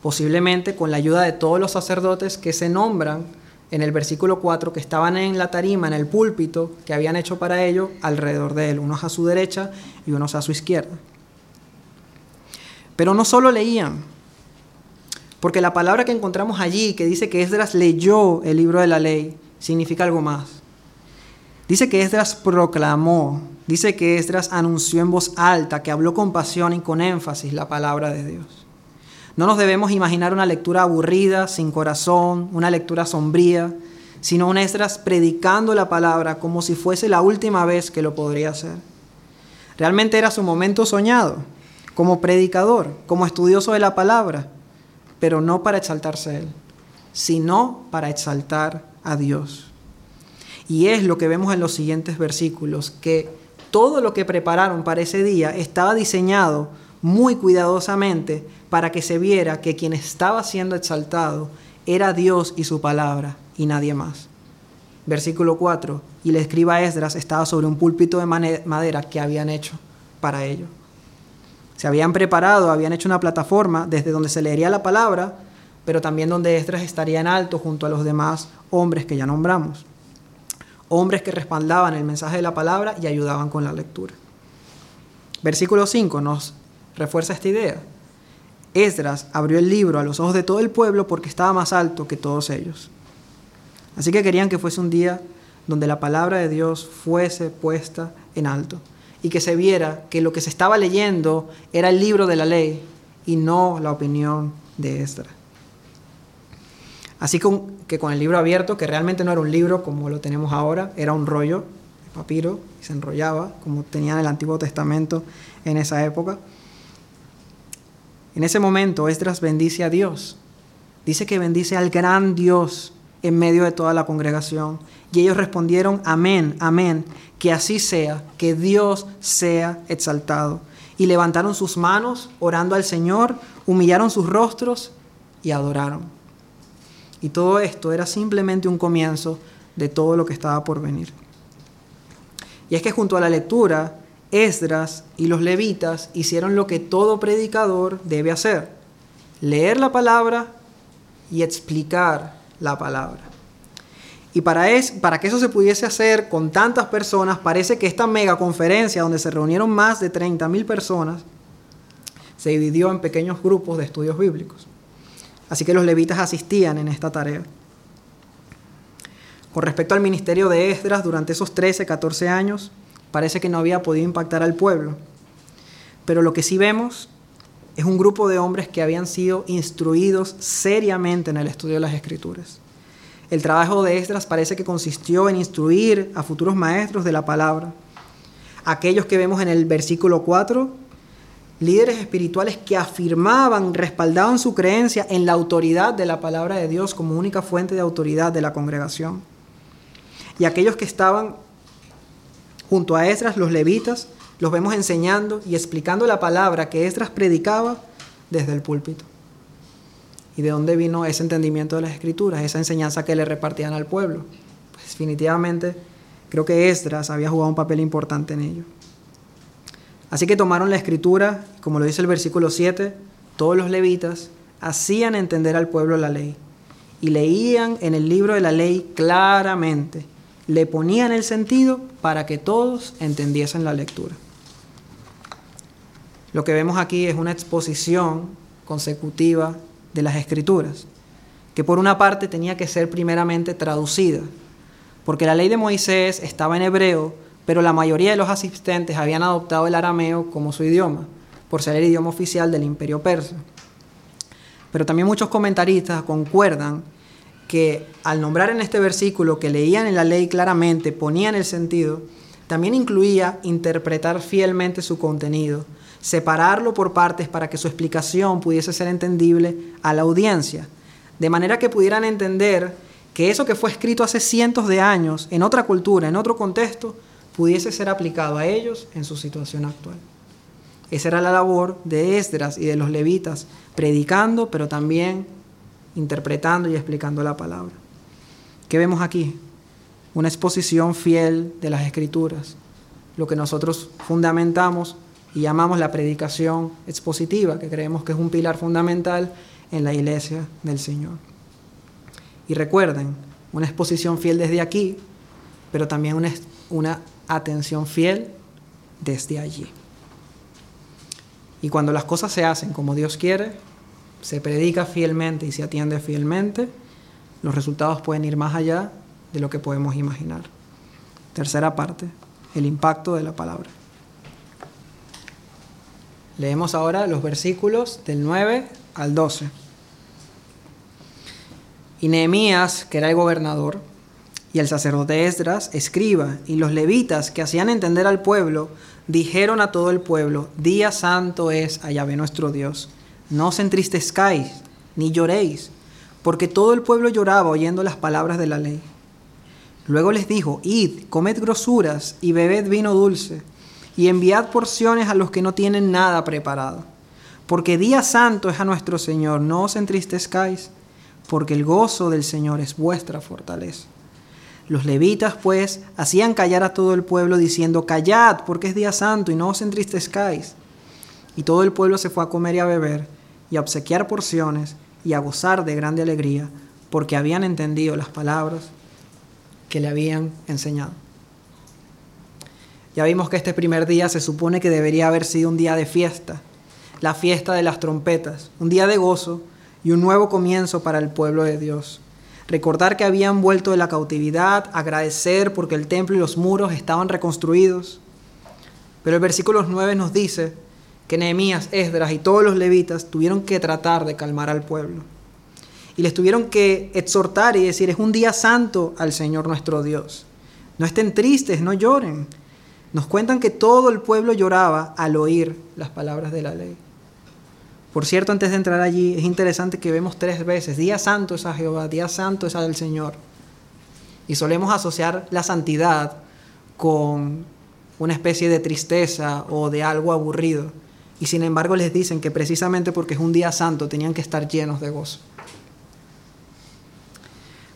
[SPEAKER 1] posiblemente con la ayuda de todos los sacerdotes que se nombran en el versículo 4, que estaban en la tarima, en el púlpito, que habían hecho para ello alrededor de él, unos a su derecha y unos a su izquierda. Pero no solo leían, porque la palabra que encontramos allí, que dice que Esdras leyó el libro de la ley, significa algo más. Dice que Esdras proclamó, dice que Esdras anunció en voz alta, que habló con pasión y con énfasis la palabra de Dios. No nos debemos imaginar una lectura aburrida, sin corazón, una lectura sombría, sino un Esdras predicando la palabra como si fuese la última vez que lo podría hacer. Realmente era su momento soñado, como predicador, como estudioso de la palabra, pero no para exaltarse a Él, sino para exaltar a Dios. Y es lo que vemos en los siguientes versículos, que todo lo que prepararon para ese día estaba diseñado muy cuidadosamente para que se viera que quien estaba siendo exaltado era Dios y su palabra y nadie más. Versículo 4, y el escriba Esdras estaba sobre un púlpito de madera que habían hecho para ello. Se habían preparado, habían hecho una plataforma desde donde se leería la palabra, pero también donde Esdras estaría en alto junto a los demás hombres que ya nombramos. Hombres que respaldaban el mensaje de la palabra y ayudaban con la lectura. Versículo 5 nos refuerza esta idea. Esdras abrió el libro a los ojos de todo el pueblo porque estaba más alto que todos ellos. Así que querían que fuese un día donde la palabra de Dios fuese puesta en alto y que se viera que lo que se estaba leyendo era el libro de la ley y no la opinión de Esdras. Así que con el libro abierto, que realmente no era un libro como lo tenemos ahora, era un rollo de papiro y se enrollaba como tenían el Antiguo Testamento en esa época. En ese momento Esdras bendice a Dios. Dice que bendice al gran Dios en medio de toda la congregación. Y ellos respondieron, amén, amén, que así sea, que Dios sea exaltado. Y levantaron sus manos, orando al Señor, humillaron sus rostros y adoraron. Y todo esto era simplemente un comienzo de todo lo que estaba por venir. Y es que junto a la lectura, Esdras y los levitas hicieron lo que todo predicador debe hacer, leer la palabra y explicar la palabra. Y para, para que eso se pudiese hacer con tantas personas, parece que esta mega conferencia donde se reunieron más de 30.000 personas, se dividió en pequeños grupos de estudios bíblicos. Así que los levitas asistían en esta tarea. Con respecto al ministerio de Esdras, durante esos 13, 14 años, parece que no había podido impactar al pueblo. Pero lo que sí vemos es un grupo de hombres que habían sido instruidos seriamente en el estudio de las escrituras. El trabajo de Esdras parece que consistió en instruir a futuros maestros de la palabra. Aquellos que vemos en el versículo 4, líderes espirituales que afirmaban, respaldaban su creencia en la autoridad de la palabra de Dios como única fuente de autoridad de la congregación. Y aquellos que estaban junto a Esdras, los levitas, los vemos enseñando y explicando la palabra que Esdras predicaba desde el púlpito. ¿Y de dónde vino ese entendimiento de las escrituras, esa enseñanza que le repartían al pueblo? Pues definitivamente creo que Esdras había jugado un papel importante en ello. Así que tomaron la escritura, como lo dice el versículo 7, todos los levitas hacían entender al pueblo la ley y leían en el libro de la ley claramente, le ponían el sentido para que todos entendiesen la lectura. Lo que vemos aquí es una exposición consecutiva de las escrituras, que por una parte tenía que ser primeramente traducida, porque la ley de Moisés estaba en hebreo, pero la mayoría de los asistentes habían adoptado el arameo como su idioma, por ser el idioma oficial del imperio persa. Pero también muchos comentaristas concuerdan que al nombrar en este versículo que leían en la ley claramente, ponían el sentido, también incluía interpretar fielmente su contenido, separarlo por partes para que su explicación pudiese ser entendible a la audiencia, de manera que pudieran entender que eso que fue escrito hace cientos de años, en otra cultura, en otro contexto, pudiese ser aplicado a ellos en su situación actual. Esa era la labor de Esdras y de los levitas, predicando, pero también interpretando y explicando la palabra. ¿Qué vemos aquí? Una exposición fiel de las escrituras, lo que nosotros fundamentamos y llamamos la predicación expositiva, que creemos que es un pilar fundamental en la iglesia del Señor. Y recuerden, una exposición fiel desde aquí, pero también una, una atención fiel desde allí. Y cuando las cosas se hacen como Dios quiere, se predica fielmente y se atiende fielmente, los resultados pueden ir más allá de lo que podemos imaginar. Tercera parte, el impacto de la palabra. Leemos ahora los versículos del 9 al 12. Y Nehemías, que era el gobernador, y el sacerdote Esdras, escriba, y los levitas que hacían entender al pueblo, dijeron a todo el pueblo, Día santo es a Yahvé nuestro Dios. No os entristezcáis, ni lloréis, porque todo el pueblo lloraba oyendo las palabras de la ley. Luego les dijo, Id, comed grosuras y bebed vino dulce, y enviad porciones a los que no tienen nada preparado. Porque día santo es a nuestro Señor, no os entristezcáis, porque el gozo del Señor es vuestra fortaleza. Los levitas, pues, hacían callar a todo el pueblo diciendo, Callad, porque es día santo y no os entristezcáis. Y todo el pueblo se fue a comer y a beber, y a obsequiar porciones, y a gozar de grande alegría, porque habían entendido las palabras que le habían enseñado. Ya vimos que este primer día se supone que debería haber sido un día de fiesta, la fiesta de las trompetas, un día de gozo y un nuevo comienzo para el pueblo de Dios recordar que habían vuelto de la cautividad, agradecer porque el templo y los muros estaban reconstruidos. Pero el versículo 9 nos dice que Nehemías, Esdras y todos los levitas tuvieron que tratar de calmar al pueblo. Y les tuvieron que exhortar y decir, es un día santo al Señor nuestro Dios. No estén tristes, no lloren. Nos cuentan que todo el pueblo lloraba al oír las palabras de la ley. Por cierto, antes de entrar allí, es interesante que vemos tres veces, día santo es a Jehová, día santo es al Señor. Y solemos asociar la santidad con una especie de tristeza o de algo aburrido. Y sin embargo les dicen que precisamente porque es un día santo tenían que estar llenos de gozo.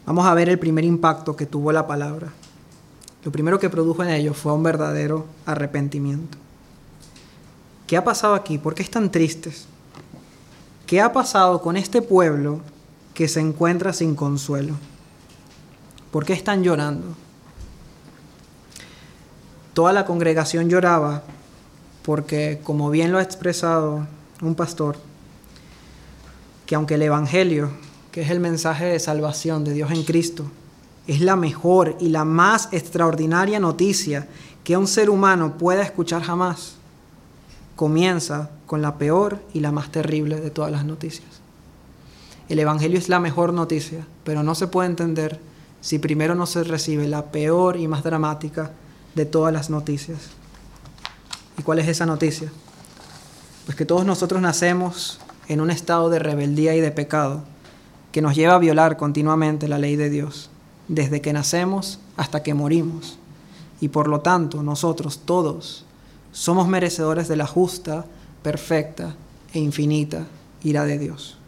[SPEAKER 1] Vamos a ver el primer impacto que tuvo la palabra. Lo primero que produjo en ellos fue un verdadero arrepentimiento. ¿Qué ha pasado aquí? ¿Por qué están tristes? ¿Qué ha pasado con este pueblo que se encuentra sin consuelo? ¿Por qué están llorando? Toda la congregación lloraba porque, como bien lo ha expresado un pastor, que aunque el Evangelio, que es el mensaje de salvación de Dios en Cristo, es la mejor y la más extraordinaria noticia que un ser humano pueda escuchar jamás, comienza con la peor y la más terrible de todas las noticias. El Evangelio es la mejor noticia, pero no se puede entender si primero no se recibe la peor y más dramática de todas las noticias. ¿Y cuál es esa noticia? Pues que todos nosotros nacemos en un estado de rebeldía y de pecado que nos lleva a violar continuamente la ley de Dios, desde que nacemos hasta que morimos. Y por lo tanto, nosotros todos somos merecedores de la justa, perfecta e infinita ira de Dios.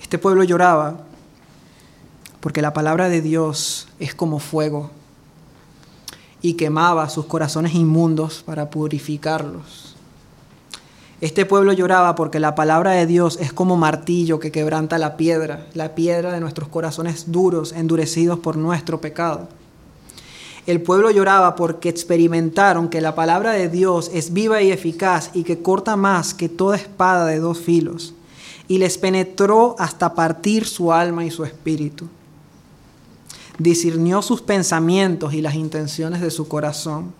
[SPEAKER 1] Este pueblo lloraba porque la palabra de Dios es como fuego y quemaba sus corazones inmundos para purificarlos. Este pueblo lloraba porque la palabra de Dios es como martillo que quebranta la piedra, la piedra de nuestros corazones duros, endurecidos por nuestro pecado. El pueblo lloraba porque experimentaron que la palabra de Dios es viva y eficaz y que corta más que toda espada de dos filos, y les penetró hasta partir su alma y su espíritu. Discernió sus pensamientos y las intenciones de su corazón.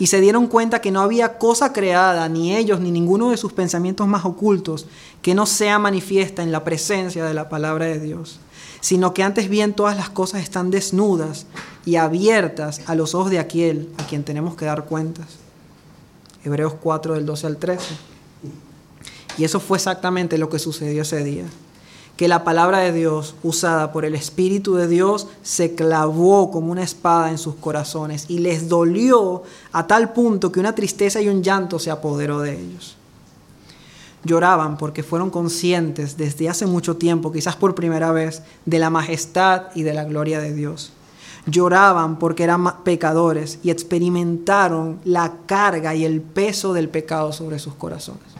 [SPEAKER 1] Y se dieron cuenta que no había cosa creada, ni ellos, ni ninguno de sus pensamientos más ocultos, que no sea manifiesta en la presencia de la palabra de Dios sino que antes bien todas las cosas están desnudas y abiertas a los ojos de aquel a quien tenemos que dar cuentas. Hebreos 4 del 12 al 13. Y eso fue exactamente lo que sucedió ese día. Que la palabra de Dios, usada por el Espíritu de Dios, se clavó como una espada en sus corazones y les dolió a tal punto que una tristeza y un llanto se apoderó de ellos lloraban porque fueron conscientes desde hace mucho tiempo, quizás por primera vez, de la majestad y de la gloria de Dios. Lloraban porque eran pecadores y experimentaron la carga y el peso del pecado sobre sus corazones.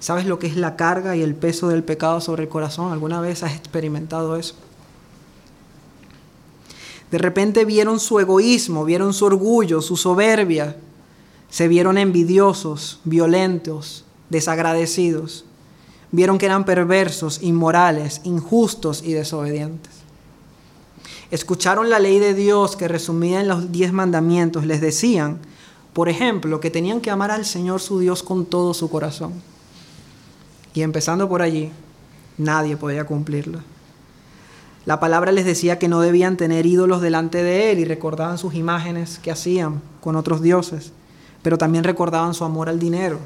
[SPEAKER 1] ¿Sabes lo que es la carga y el peso del pecado sobre el corazón? ¿Alguna vez has experimentado eso? De repente vieron su egoísmo, vieron su orgullo, su soberbia. Se vieron envidiosos, violentos, desagradecidos. Vieron que eran perversos, inmorales, injustos y desobedientes. Escucharon la ley de Dios que resumida en los diez mandamientos les decían, por ejemplo, que tenían que amar al Señor su Dios con todo su corazón y empezando por allí, nadie podía cumplirlo. La palabra les decía que no debían tener ídolos delante de Él y recordaban sus imágenes que hacían con otros dioses, pero también recordaban su amor al dinero.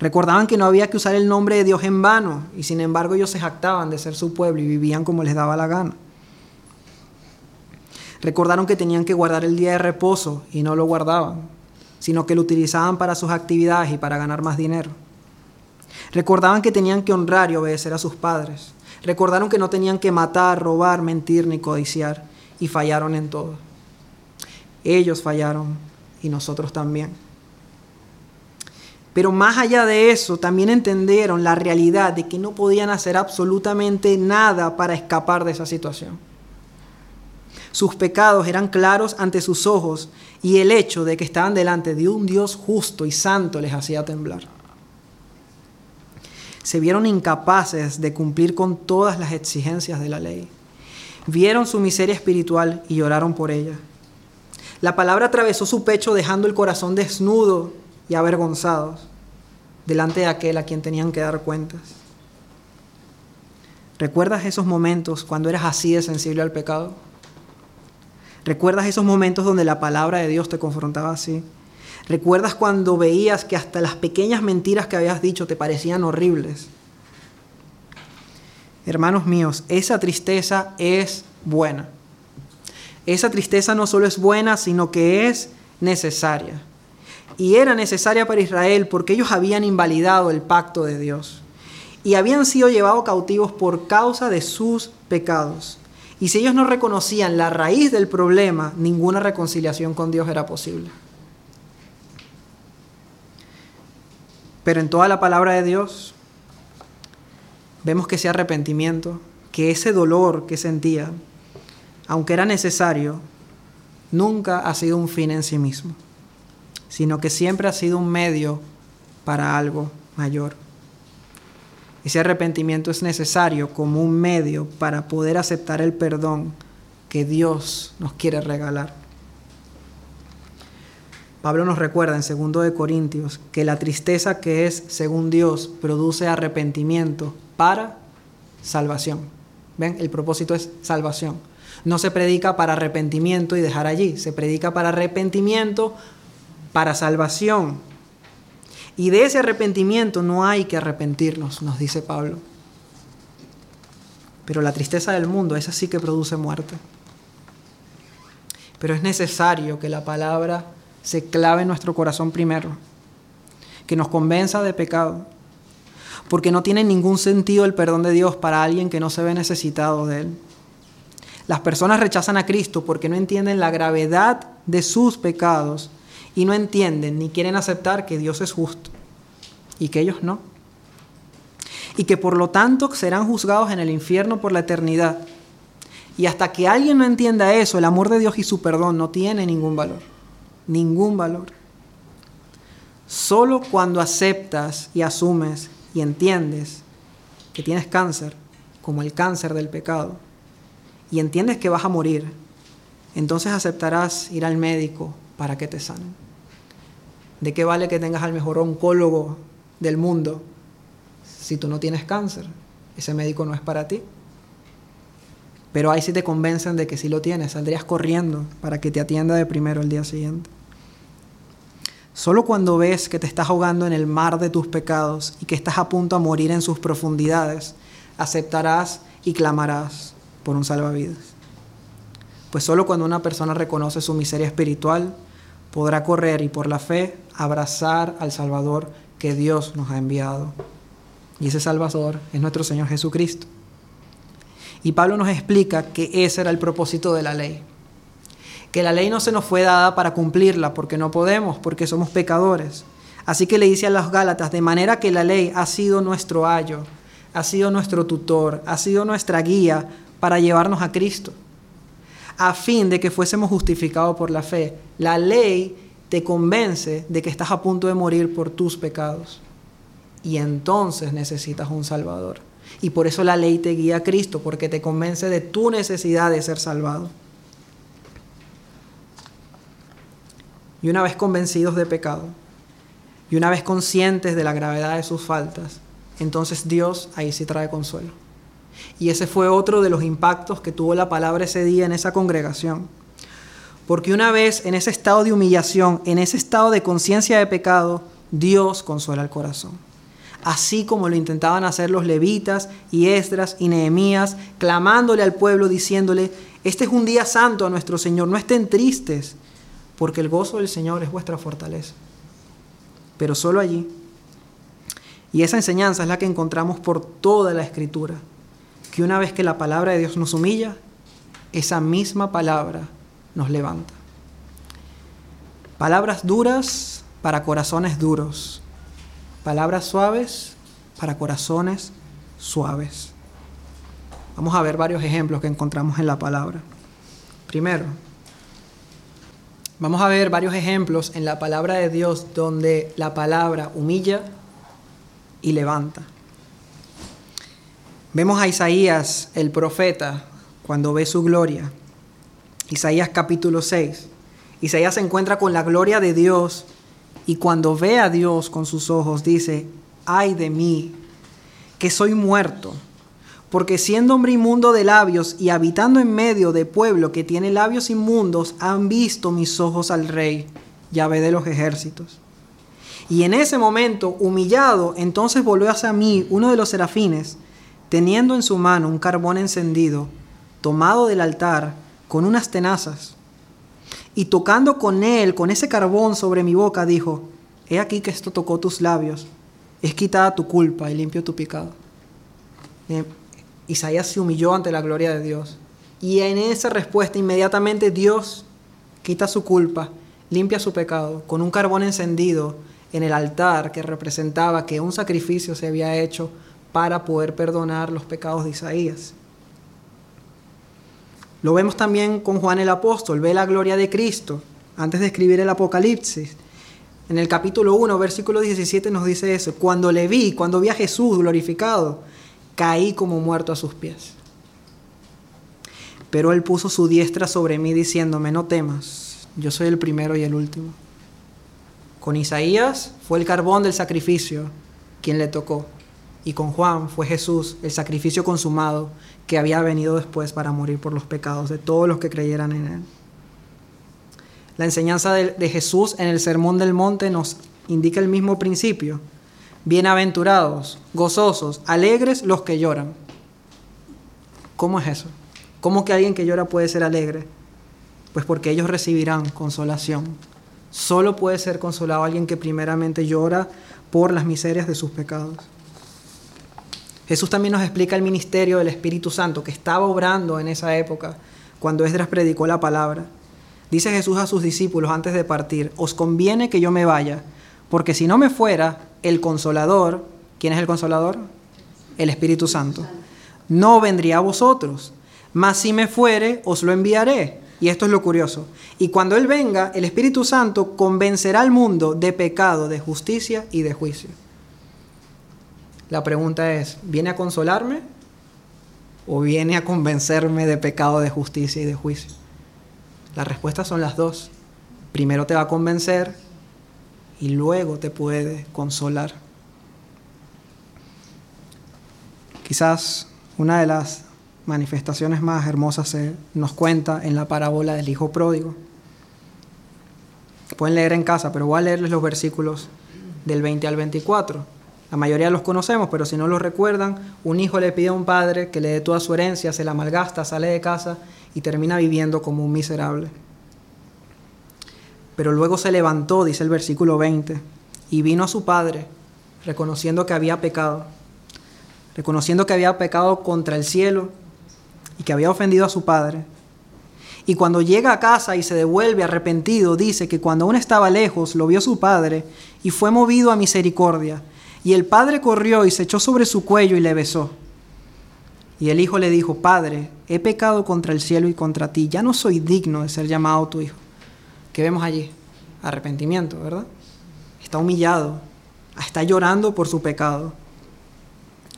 [SPEAKER 1] Recordaban que no había que usar el nombre de Dios en vano y sin embargo ellos se jactaban de ser su pueblo y vivían como les daba la gana. Recordaron que tenían que guardar el día de reposo y no lo guardaban, sino que lo utilizaban para sus actividades y para ganar más dinero. Recordaban que tenían que honrar y obedecer a sus padres. Recordaron que no tenían que matar, robar, mentir ni codiciar. Y fallaron en todo. Ellos fallaron y nosotros también. Pero más allá de eso, también entendieron la realidad de que no podían hacer absolutamente nada para escapar de esa situación. Sus pecados eran claros ante sus ojos y el hecho de que estaban delante de un Dios justo y santo les hacía temblar se vieron incapaces de cumplir con todas las exigencias de la ley. Vieron su miseria espiritual y lloraron por ella. La palabra atravesó su pecho dejando el corazón desnudo y avergonzados delante de aquel a quien tenían que dar cuentas. ¿Recuerdas esos momentos cuando eras así de sensible al pecado? ¿Recuerdas esos momentos donde la palabra de Dios te confrontaba así? ¿Recuerdas cuando veías que hasta las pequeñas mentiras que habías dicho te parecían horribles? Hermanos míos, esa tristeza es buena. Esa tristeza no solo es buena, sino que es necesaria. Y era necesaria para Israel porque ellos habían invalidado el pacto de Dios y habían sido llevados cautivos por causa de sus pecados. Y si ellos no reconocían la raíz del problema, ninguna reconciliación con Dios era posible. Pero en toda la palabra de Dios vemos que ese arrepentimiento, que ese dolor que sentía, aunque era necesario, nunca ha sido un fin en sí mismo, sino que siempre ha sido un medio para algo mayor. Ese arrepentimiento es necesario como un medio para poder aceptar el perdón que Dios nos quiere regalar. Pablo nos recuerda en 2 de Corintios que la tristeza que es según Dios produce arrepentimiento para salvación. ¿Ven? El propósito es salvación. No se predica para arrepentimiento y dejar allí, se predica para arrepentimiento para salvación. Y de ese arrepentimiento no hay que arrepentirnos, nos dice Pablo. Pero la tristeza del mundo, esa sí que produce muerte. Pero es necesario que la palabra se clave en nuestro corazón primero, que nos convenza de pecado, porque no tiene ningún sentido el perdón de Dios para alguien que no se ve necesitado de Él. Las personas rechazan a Cristo porque no entienden la gravedad de sus pecados y no entienden ni quieren aceptar que Dios es justo y que ellos no. Y que por lo tanto serán juzgados en el infierno por la eternidad. Y hasta que alguien no entienda eso, el amor de Dios y su perdón no tiene ningún valor ningún valor. Solo cuando aceptas y asumes y entiendes que tienes cáncer, como el cáncer del pecado, y entiendes que vas a morir, entonces aceptarás ir al médico para que te sanen. ¿De qué vale que tengas al mejor oncólogo del mundo si tú no tienes cáncer? Ese médico no es para ti. Pero ahí si te convencen de que si lo tienes, saldrías corriendo para que te atienda de primero el día siguiente. Solo cuando ves que te estás ahogando en el mar de tus pecados y que estás a punto a morir en sus profundidades, aceptarás y clamarás por un salvavidas. Pues solo cuando una persona reconoce su miseria espiritual, podrá correr y por la fe abrazar al Salvador que Dios nos ha enviado. Y ese Salvador es nuestro Señor Jesucristo. Y Pablo nos explica que ese era el propósito de la ley que la ley no se nos fue dada para cumplirla, porque no podemos, porque somos pecadores. Así que le dice a los Gálatas, de manera que la ley ha sido nuestro ayo, ha sido nuestro tutor, ha sido nuestra guía para llevarnos a Cristo, a fin de que fuésemos justificados por la fe. La ley te convence de que estás a punto de morir por tus pecados. Y entonces necesitas un Salvador. Y por eso la ley te guía a Cristo, porque te convence de tu necesidad de ser salvado. Y una vez convencidos de pecado, y una vez conscientes de la gravedad de sus faltas, entonces Dios ahí sí trae consuelo. Y ese fue otro de los impactos que tuvo la palabra ese día en esa congregación. Porque una vez en ese estado de humillación, en ese estado de conciencia de pecado, Dios consuela el corazón. Así como lo intentaban hacer los levitas y Esdras y Nehemías, clamándole al pueblo, diciéndole, este es un día santo a nuestro Señor, no estén tristes, porque el gozo del Señor es vuestra fortaleza. Pero solo allí. Y esa enseñanza es la que encontramos por toda la escritura, que una vez que la palabra de Dios nos humilla, esa misma palabra nos levanta. Palabras duras para corazones duros. Palabras suaves para corazones suaves. Vamos a ver varios ejemplos que encontramos en la palabra. Primero, Vamos a ver varios ejemplos en la palabra de Dios donde la palabra humilla y levanta. Vemos a Isaías, el profeta, cuando ve su gloria. Isaías capítulo 6. Isaías se encuentra con la gloria de Dios y cuando ve a Dios con sus ojos dice, ay de mí, que soy muerto porque siendo hombre inmundo de labios y habitando en medio de pueblo que tiene labios inmundos, han visto mis ojos al rey, llave de los ejércitos. Y en ese momento, humillado, entonces volvió hacia mí uno de los serafines, teniendo en su mano un carbón encendido, tomado del altar, con unas tenazas. Y tocando con él, con ese carbón sobre mi boca, dijo, He aquí que esto tocó tus labios, es quitada tu culpa y limpio tu pecado. Eh, Isaías se humilló ante la gloria de Dios. Y en esa respuesta inmediatamente Dios quita su culpa, limpia su pecado con un carbón encendido en el altar que representaba que un sacrificio se había hecho para poder perdonar los pecados de Isaías. Lo vemos también con Juan el apóstol, ve la gloria de Cristo antes de escribir el Apocalipsis. En el capítulo 1, versículo 17 nos dice eso, cuando le vi, cuando vi a Jesús glorificado, caí como muerto a sus pies. Pero él puso su diestra sobre mí diciéndome, no temas, yo soy el primero y el último. Con Isaías fue el carbón del sacrificio quien le tocó. Y con Juan fue Jesús, el sacrificio consumado, que había venido después para morir por los pecados de todos los que creyeran en él. La enseñanza de, Jesús en el Sermón del Monte nos indica el mismo principio Bienaventurados, gozosos, alegres los que lloran. ¿Cómo es eso? ¿Cómo que alguien que llora puede ser alegre? Pues porque ellos recibirán consolación. Solo puede ser consolado alguien que primeramente llora por las miserias de sus pecados. Jesús también nos explica el ministerio del Espíritu Santo que estaba obrando en esa época cuando Esdras predicó la palabra. Dice Jesús a sus discípulos antes de partir, os conviene que yo me vaya, porque si no me fuera, el consolador, ¿quién es el consolador? El Espíritu Santo. No vendría a vosotros, mas si me fuere, os lo enviaré. Y esto es lo curioso. Y cuando Él venga, el Espíritu Santo convencerá al mundo de pecado, de justicia y de juicio. La pregunta es, ¿viene a consolarme o viene a convencerme de pecado, de justicia y de juicio? La respuesta son las dos. Primero te va a convencer y luego te puede consolar. Quizás una de las manifestaciones más hermosas nos cuenta en la parábola del Hijo Pródigo. Pueden leer en casa, pero voy a leerles los versículos del 20 al 24. La mayoría los conocemos, pero si no los recuerdan, un hijo le pide a un padre que le dé toda su herencia, se la malgasta, sale de casa y termina viviendo como un miserable. Pero luego se levantó, dice el versículo 20, y vino a su padre, reconociendo que había pecado, reconociendo que había pecado contra el cielo y que había ofendido a su padre. Y cuando llega a casa y se devuelve arrepentido, dice que cuando aún estaba lejos lo vio su padre y fue movido a misericordia. Y el padre corrió y se echó sobre su cuello y le besó. Y el hijo le dijo, Padre, he pecado contra el cielo y contra ti, ya no soy digno de ser llamado tu hijo. ¿Qué vemos allí? Arrepentimiento, ¿verdad? Está humillado, está llorando por su pecado.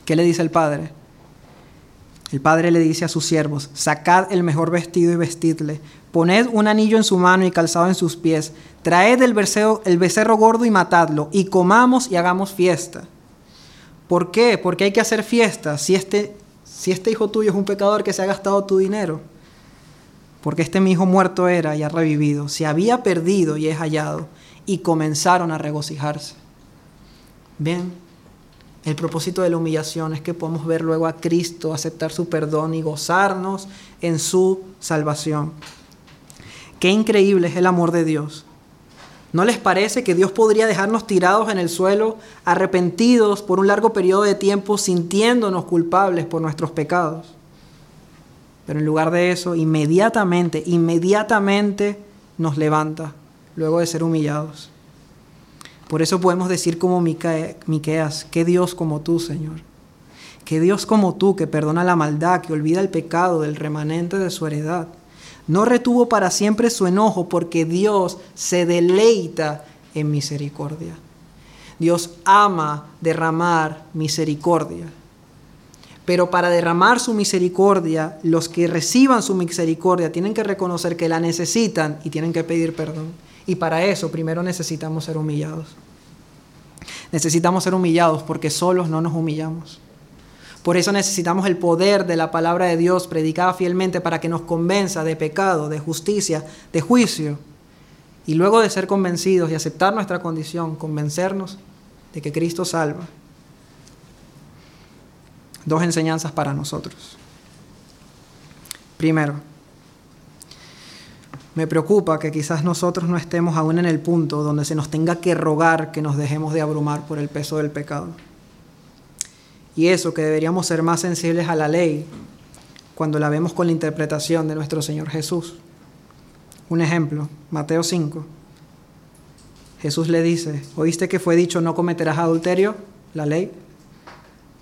[SPEAKER 1] ¿Qué le dice el padre? El padre le dice a sus siervos, sacad el mejor vestido y vestidle, poned un anillo en su mano y calzado en sus pies, traed el becerro, el becerro gordo y matadlo, y comamos y hagamos fiesta. ¿Por qué? Porque hay que hacer fiesta si este, si este hijo tuyo es un pecador que se ha gastado tu dinero. Porque este mi hijo muerto era y ha revivido, se había perdido y es hallado, y comenzaron a regocijarse. Bien, el propósito de la humillación es que podamos ver luego a Cristo, aceptar su perdón y gozarnos en su salvación. Qué increíble es el amor de Dios. ¿No les parece que Dios podría dejarnos tirados en el suelo, arrepentidos por un largo periodo de tiempo, sintiéndonos culpables por nuestros pecados? Pero en lugar de eso, inmediatamente, inmediatamente nos levanta, luego de ser humillados. Por eso podemos decir como Miqueas, que Dios como tú, Señor. Que Dios como tú, que perdona la maldad, que olvida el pecado del remanente de su heredad. No retuvo para siempre su enojo porque Dios se deleita en misericordia. Dios ama derramar misericordia. Pero para derramar su misericordia, los que reciban su misericordia tienen que reconocer que la necesitan y tienen que pedir perdón. Y para eso primero necesitamos ser humillados. Necesitamos ser humillados porque solos no nos humillamos. Por eso necesitamos el poder de la palabra de Dios predicada fielmente para que nos convenza de pecado, de justicia, de juicio. Y luego de ser convencidos y aceptar nuestra condición, convencernos de que Cristo salva. Dos enseñanzas para nosotros. Primero, me preocupa que quizás nosotros no estemos aún en el punto donde se nos tenga que rogar que nos dejemos de abrumar por el peso del pecado. Y eso, que deberíamos ser más sensibles a la ley cuando la vemos con la interpretación de nuestro Señor Jesús. Un ejemplo, Mateo 5. Jesús le dice, ¿oíste que fue dicho no cometerás adulterio? La ley.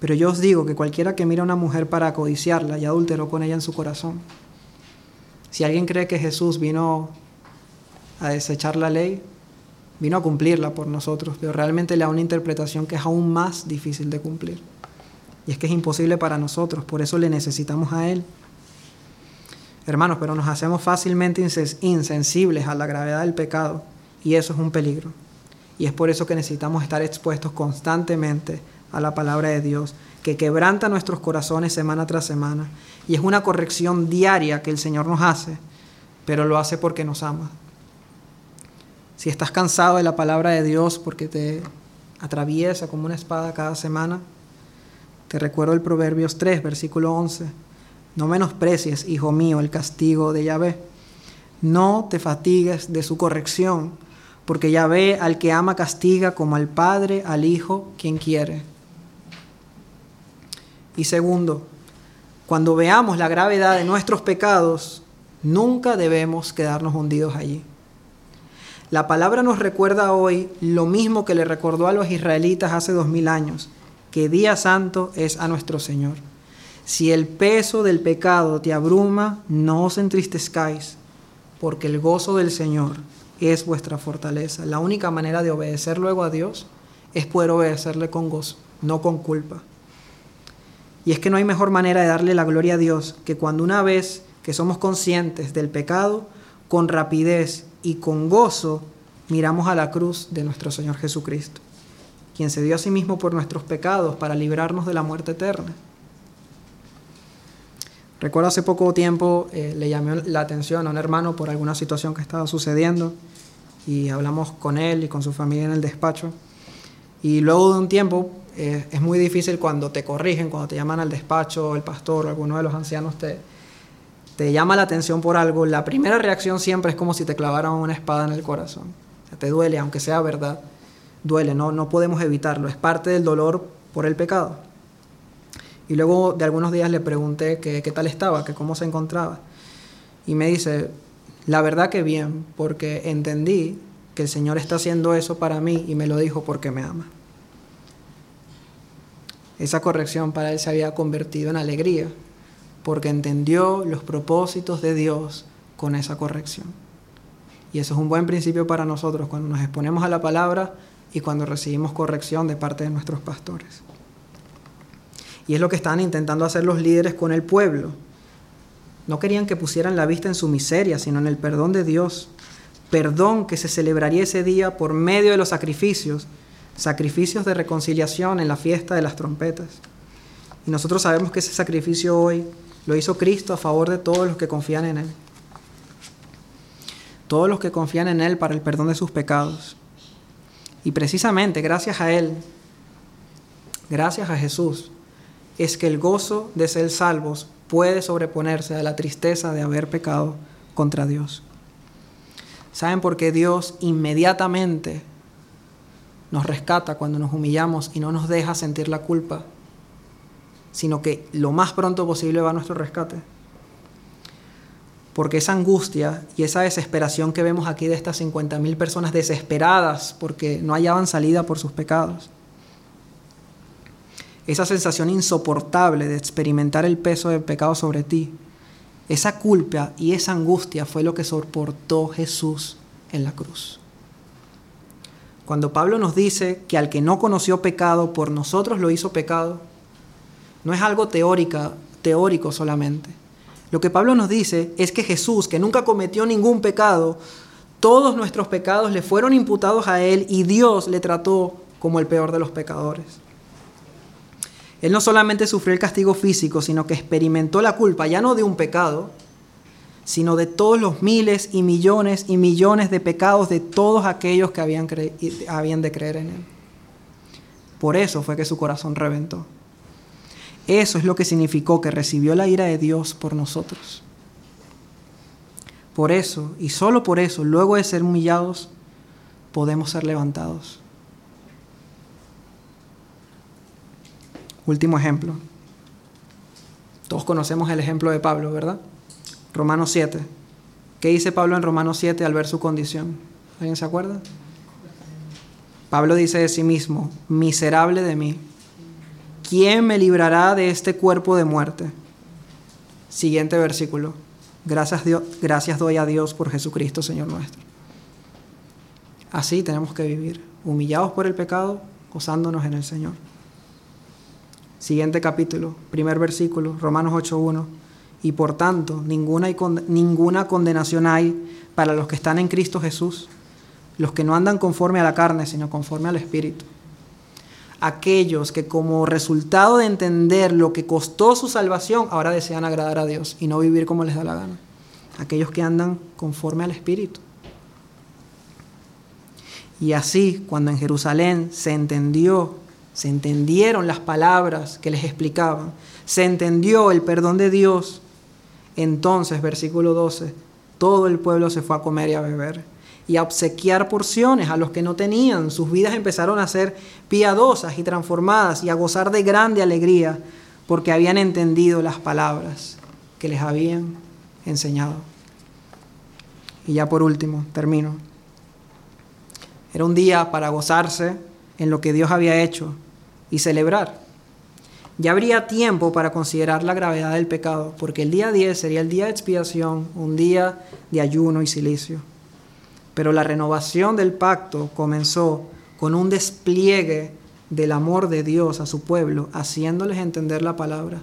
[SPEAKER 1] Pero yo os digo que cualquiera que mira a una mujer para codiciarla ya adulteró con ella en su corazón. Si alguien cree que Jesús vino a desechar la ley, vino a cumplirla por nosotros, pero realmente le da una interpretación que es aún más difícil de cumplir. Y es que es imposible para nosotros, por eso le necesitamos a Él. Hermanos, pero nos hacemos fácilmente insensibles a la gravedad del pecado y eso es un peligro. Y es por eso que necesitamos estar expuestos constantemente a la palabra de Dios que quebranta nuestros corazones semana tras semana. Y es una corrección diaria que el Señor nos hace, pero lo hace porque nos ama. Si estás cansado de la palabra de Dios porque te atraviesa como una espada cada semana, te recuerdo el Proverbios 3, versículo 11. No menosprecies, hijo mío, el castigo de Yahvé. No te fatigues de su corrección, porque Yahvé al que ama castiga como al Padre, al Hijo, quien quiere. Y segundo, cuando veamos la gravedad de nuestros pecados, nunca debemos quedarnos hundidos allí. La palabra nos recuerda hoy lo mismo que le recordó a los israelitas hace dos mil años, que día santo es a nuestro Señor. Si el peso del pecado te abruma, no os entristezcáis, porque el gozo del Señor es vuestra fortaleza. La única manera de obedecer luego a Dios es poder obedecerle con gozo, no con culpa. Y es que no hay mejor manera de darle la gloria a Dios que cuando una vez que somos conscientes del pecado, con rapidez y con gozo, miramos a la cruz de nuestro Señor Jesucristo, quien se dio a sí mismo por nuestros pecados para librarnos de la muerte eterna. Recuerdo hace poco tiempo eh, le llamé la atención a un hermano por alguna situación que estaba sucediendo y hablamos con él y con su familia en el despacho. Y luego de un tiempo es muy difícil cuando te corrigen, cuando te llaman al despacho, el pastor o alguno de los ancianos te, te llama la atención por algo, la primera reacción siempre es como si te clavaran una espada en el corazón. te duele, aunque sea verdad, duele, no, no podemos evitarlo, es parte del dolor por el pecado. Y luego de algunos días le pregunté qué tal estaba, que cómo se encontraba. Y me dice, la verdad que bien, porque entendí que el Señor está haciendo eso para mí y me lo dijo porque me ama. Esa corrección para él se había convertido en alegría, porque entendió los propósitos de Dios con esa corrección. Y eso es un buen principio para nosotros cuando nos exponemos a la palabra y cuando recibimos corrección de parte de nuestros pastores. Y es lo que están intentando hacer los líderes con el pueblo. No querían que pusieran la vista en su miseria, sino en el perdón de Dios. Perdón que se celebraría ese día por medio de los sacrificios, sacrificios de reconciliación en la fiesta de las trompetas. Y nosotros sabemos que ese sacrificio hoy lo hizo Cristo a favor de todos los que confían en Él. Todos los que confían en Él para el perdón de sus pecados. Y precisamente gracias a Él, gracias a Jesús, es que el gozo de ser salvos puede sobreponerse a la tristeza de haber pecado contra Dios. ¿Saben por qué Dios inmediatamente nos rescata cuando nos humillamos y no nos deja sentir la culpa, sino que lo más pronto posible va a nuestro rescate? Porque esa angustia y esa desesperación que vemos aquí de estas 50.000 personas desesperadas porque no hallaban salida por sus pecados, esa sensación insoportable de experimentar el peso del pecado sobre ti, esa culpa y esa angustia fue lo que soportó Jesús en la cruz. Cuando Pablo nos dice que al que no conoció pecado por nosotros lo hizo pecado, no es algo teórica, teórico solamente. Lo que Pablo nos dice es que Jesús, que nunca cometió ningún pecado, todos nuestros pecados le fueron imputados a él y Dios le trató como el peor de los pecadores. Él no solamente sufrió el castigo físico, sino que experimentó la culpa ya no de un pecado, sino de todos los miles y millones y millones de pecados de todos aquellos que habían, habían de creer en Él. Por eso fue que su corazón reventó. Eso es lo que significó que recibió la ira de Dios por nosotros. Por eso, y solo por eso, luego de ser humillados, podemos ser levantados. Último ejemplo. Todos conocemos el ejemplo de Pablo, ¿verdad? Romanos 7. ¿Qué dice Pablo en Romanos 7 al ver su condición? ¿Alguien se acuerda? Pablo dice de sí mismo, miserable de mí, ¿quién me librará de este cuerpo de muerte? Siguiente versículo. Gracias, doy a Dios por Jesucristo, Señor nuestro. Así tenemos que vivir, humillados por el pecado, gozándonos en el Señor. Siguiente capítulo, primer versículo, Romanos 8.1. Y por tanto, ninguna, ninguna condenación hay para los que están en Cristo Jesús, los que no andan conforme a la carne, sino conforme al Espíritu. Aquellos que como resultado de entender lo que costó su salvación, ahora desean agradar a Dios y no vivir como les da la gana. Aquellos que andan conforme al Espíritu. Y así, cuando en Jerusalén se entendió se entendieron las palabras que les explicaban, se entendió el perdón de Dios, entonces, versículo 12, todo el pueblo se fue a comer y a beber y a obsequiar porciones a los que no tenían. Sus vidas empezaron a ser piadosas y transformadas y a gozar de grande alegría porque habían entendido las palabras que les habían enseñado. Y ya por último, termino. Era un día para gozarse en lo que Dios había hecho y celebrar. Ya habría tiempo para considerar la gravedad del pecado, porque el día 10 sería el día de expiación, un día de ayuno y silicio. Pero la renovación del pacto comenzó con un despliegue del amor de Dios a su pueblo, haciéndoles entender la palabra.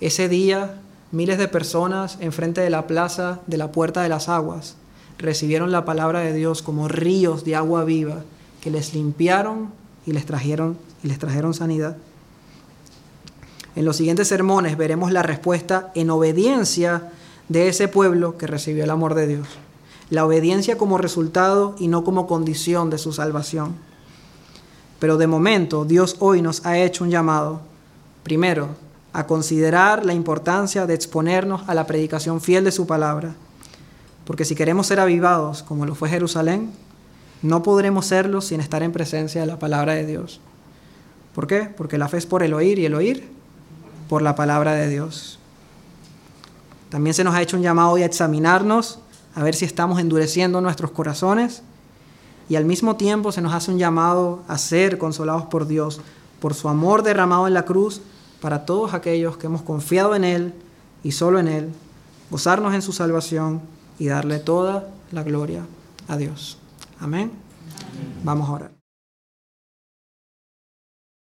[SPEAKER 1] Ese día, miles de personas enfrente de la plaza de la Puerta de las Aguas recibieron la palabra de Dios como ríos de agua viva que les limpiaron y les trajeron y les trajeron sanidad. En los siguientes sermones veremos la respuesta en obediencia de ese pueblo que recibió el amor de Dios. La obediencia como resultado y no como condición de su salvación. Pero de momento Dios hoy nos ha hecho un llamado, primero, a considerar la importancia de exponernos a la predicación fiel de su palabra. Porque si queremos ser avivados como lo fue Jerusalén, no podremos serlo sin estar en presencia de la palabra de Dios. ¿Por qué? Porque la fe es por el oír y el oír por la palabra de Dios. También se nos ha hecho un llamado hoy a examinarnos, a ver si estamos endureciendo nuestros corazones. Y al mismo tiempo se nos hace un llamado a ser consolados por Dios, por su amor derramado en la cruz para todos aquellos que hemos confiado en Él y solo en Él, gozarnos en su salvación y darle toda la gloria a Dios. Amén. Vamos a orar.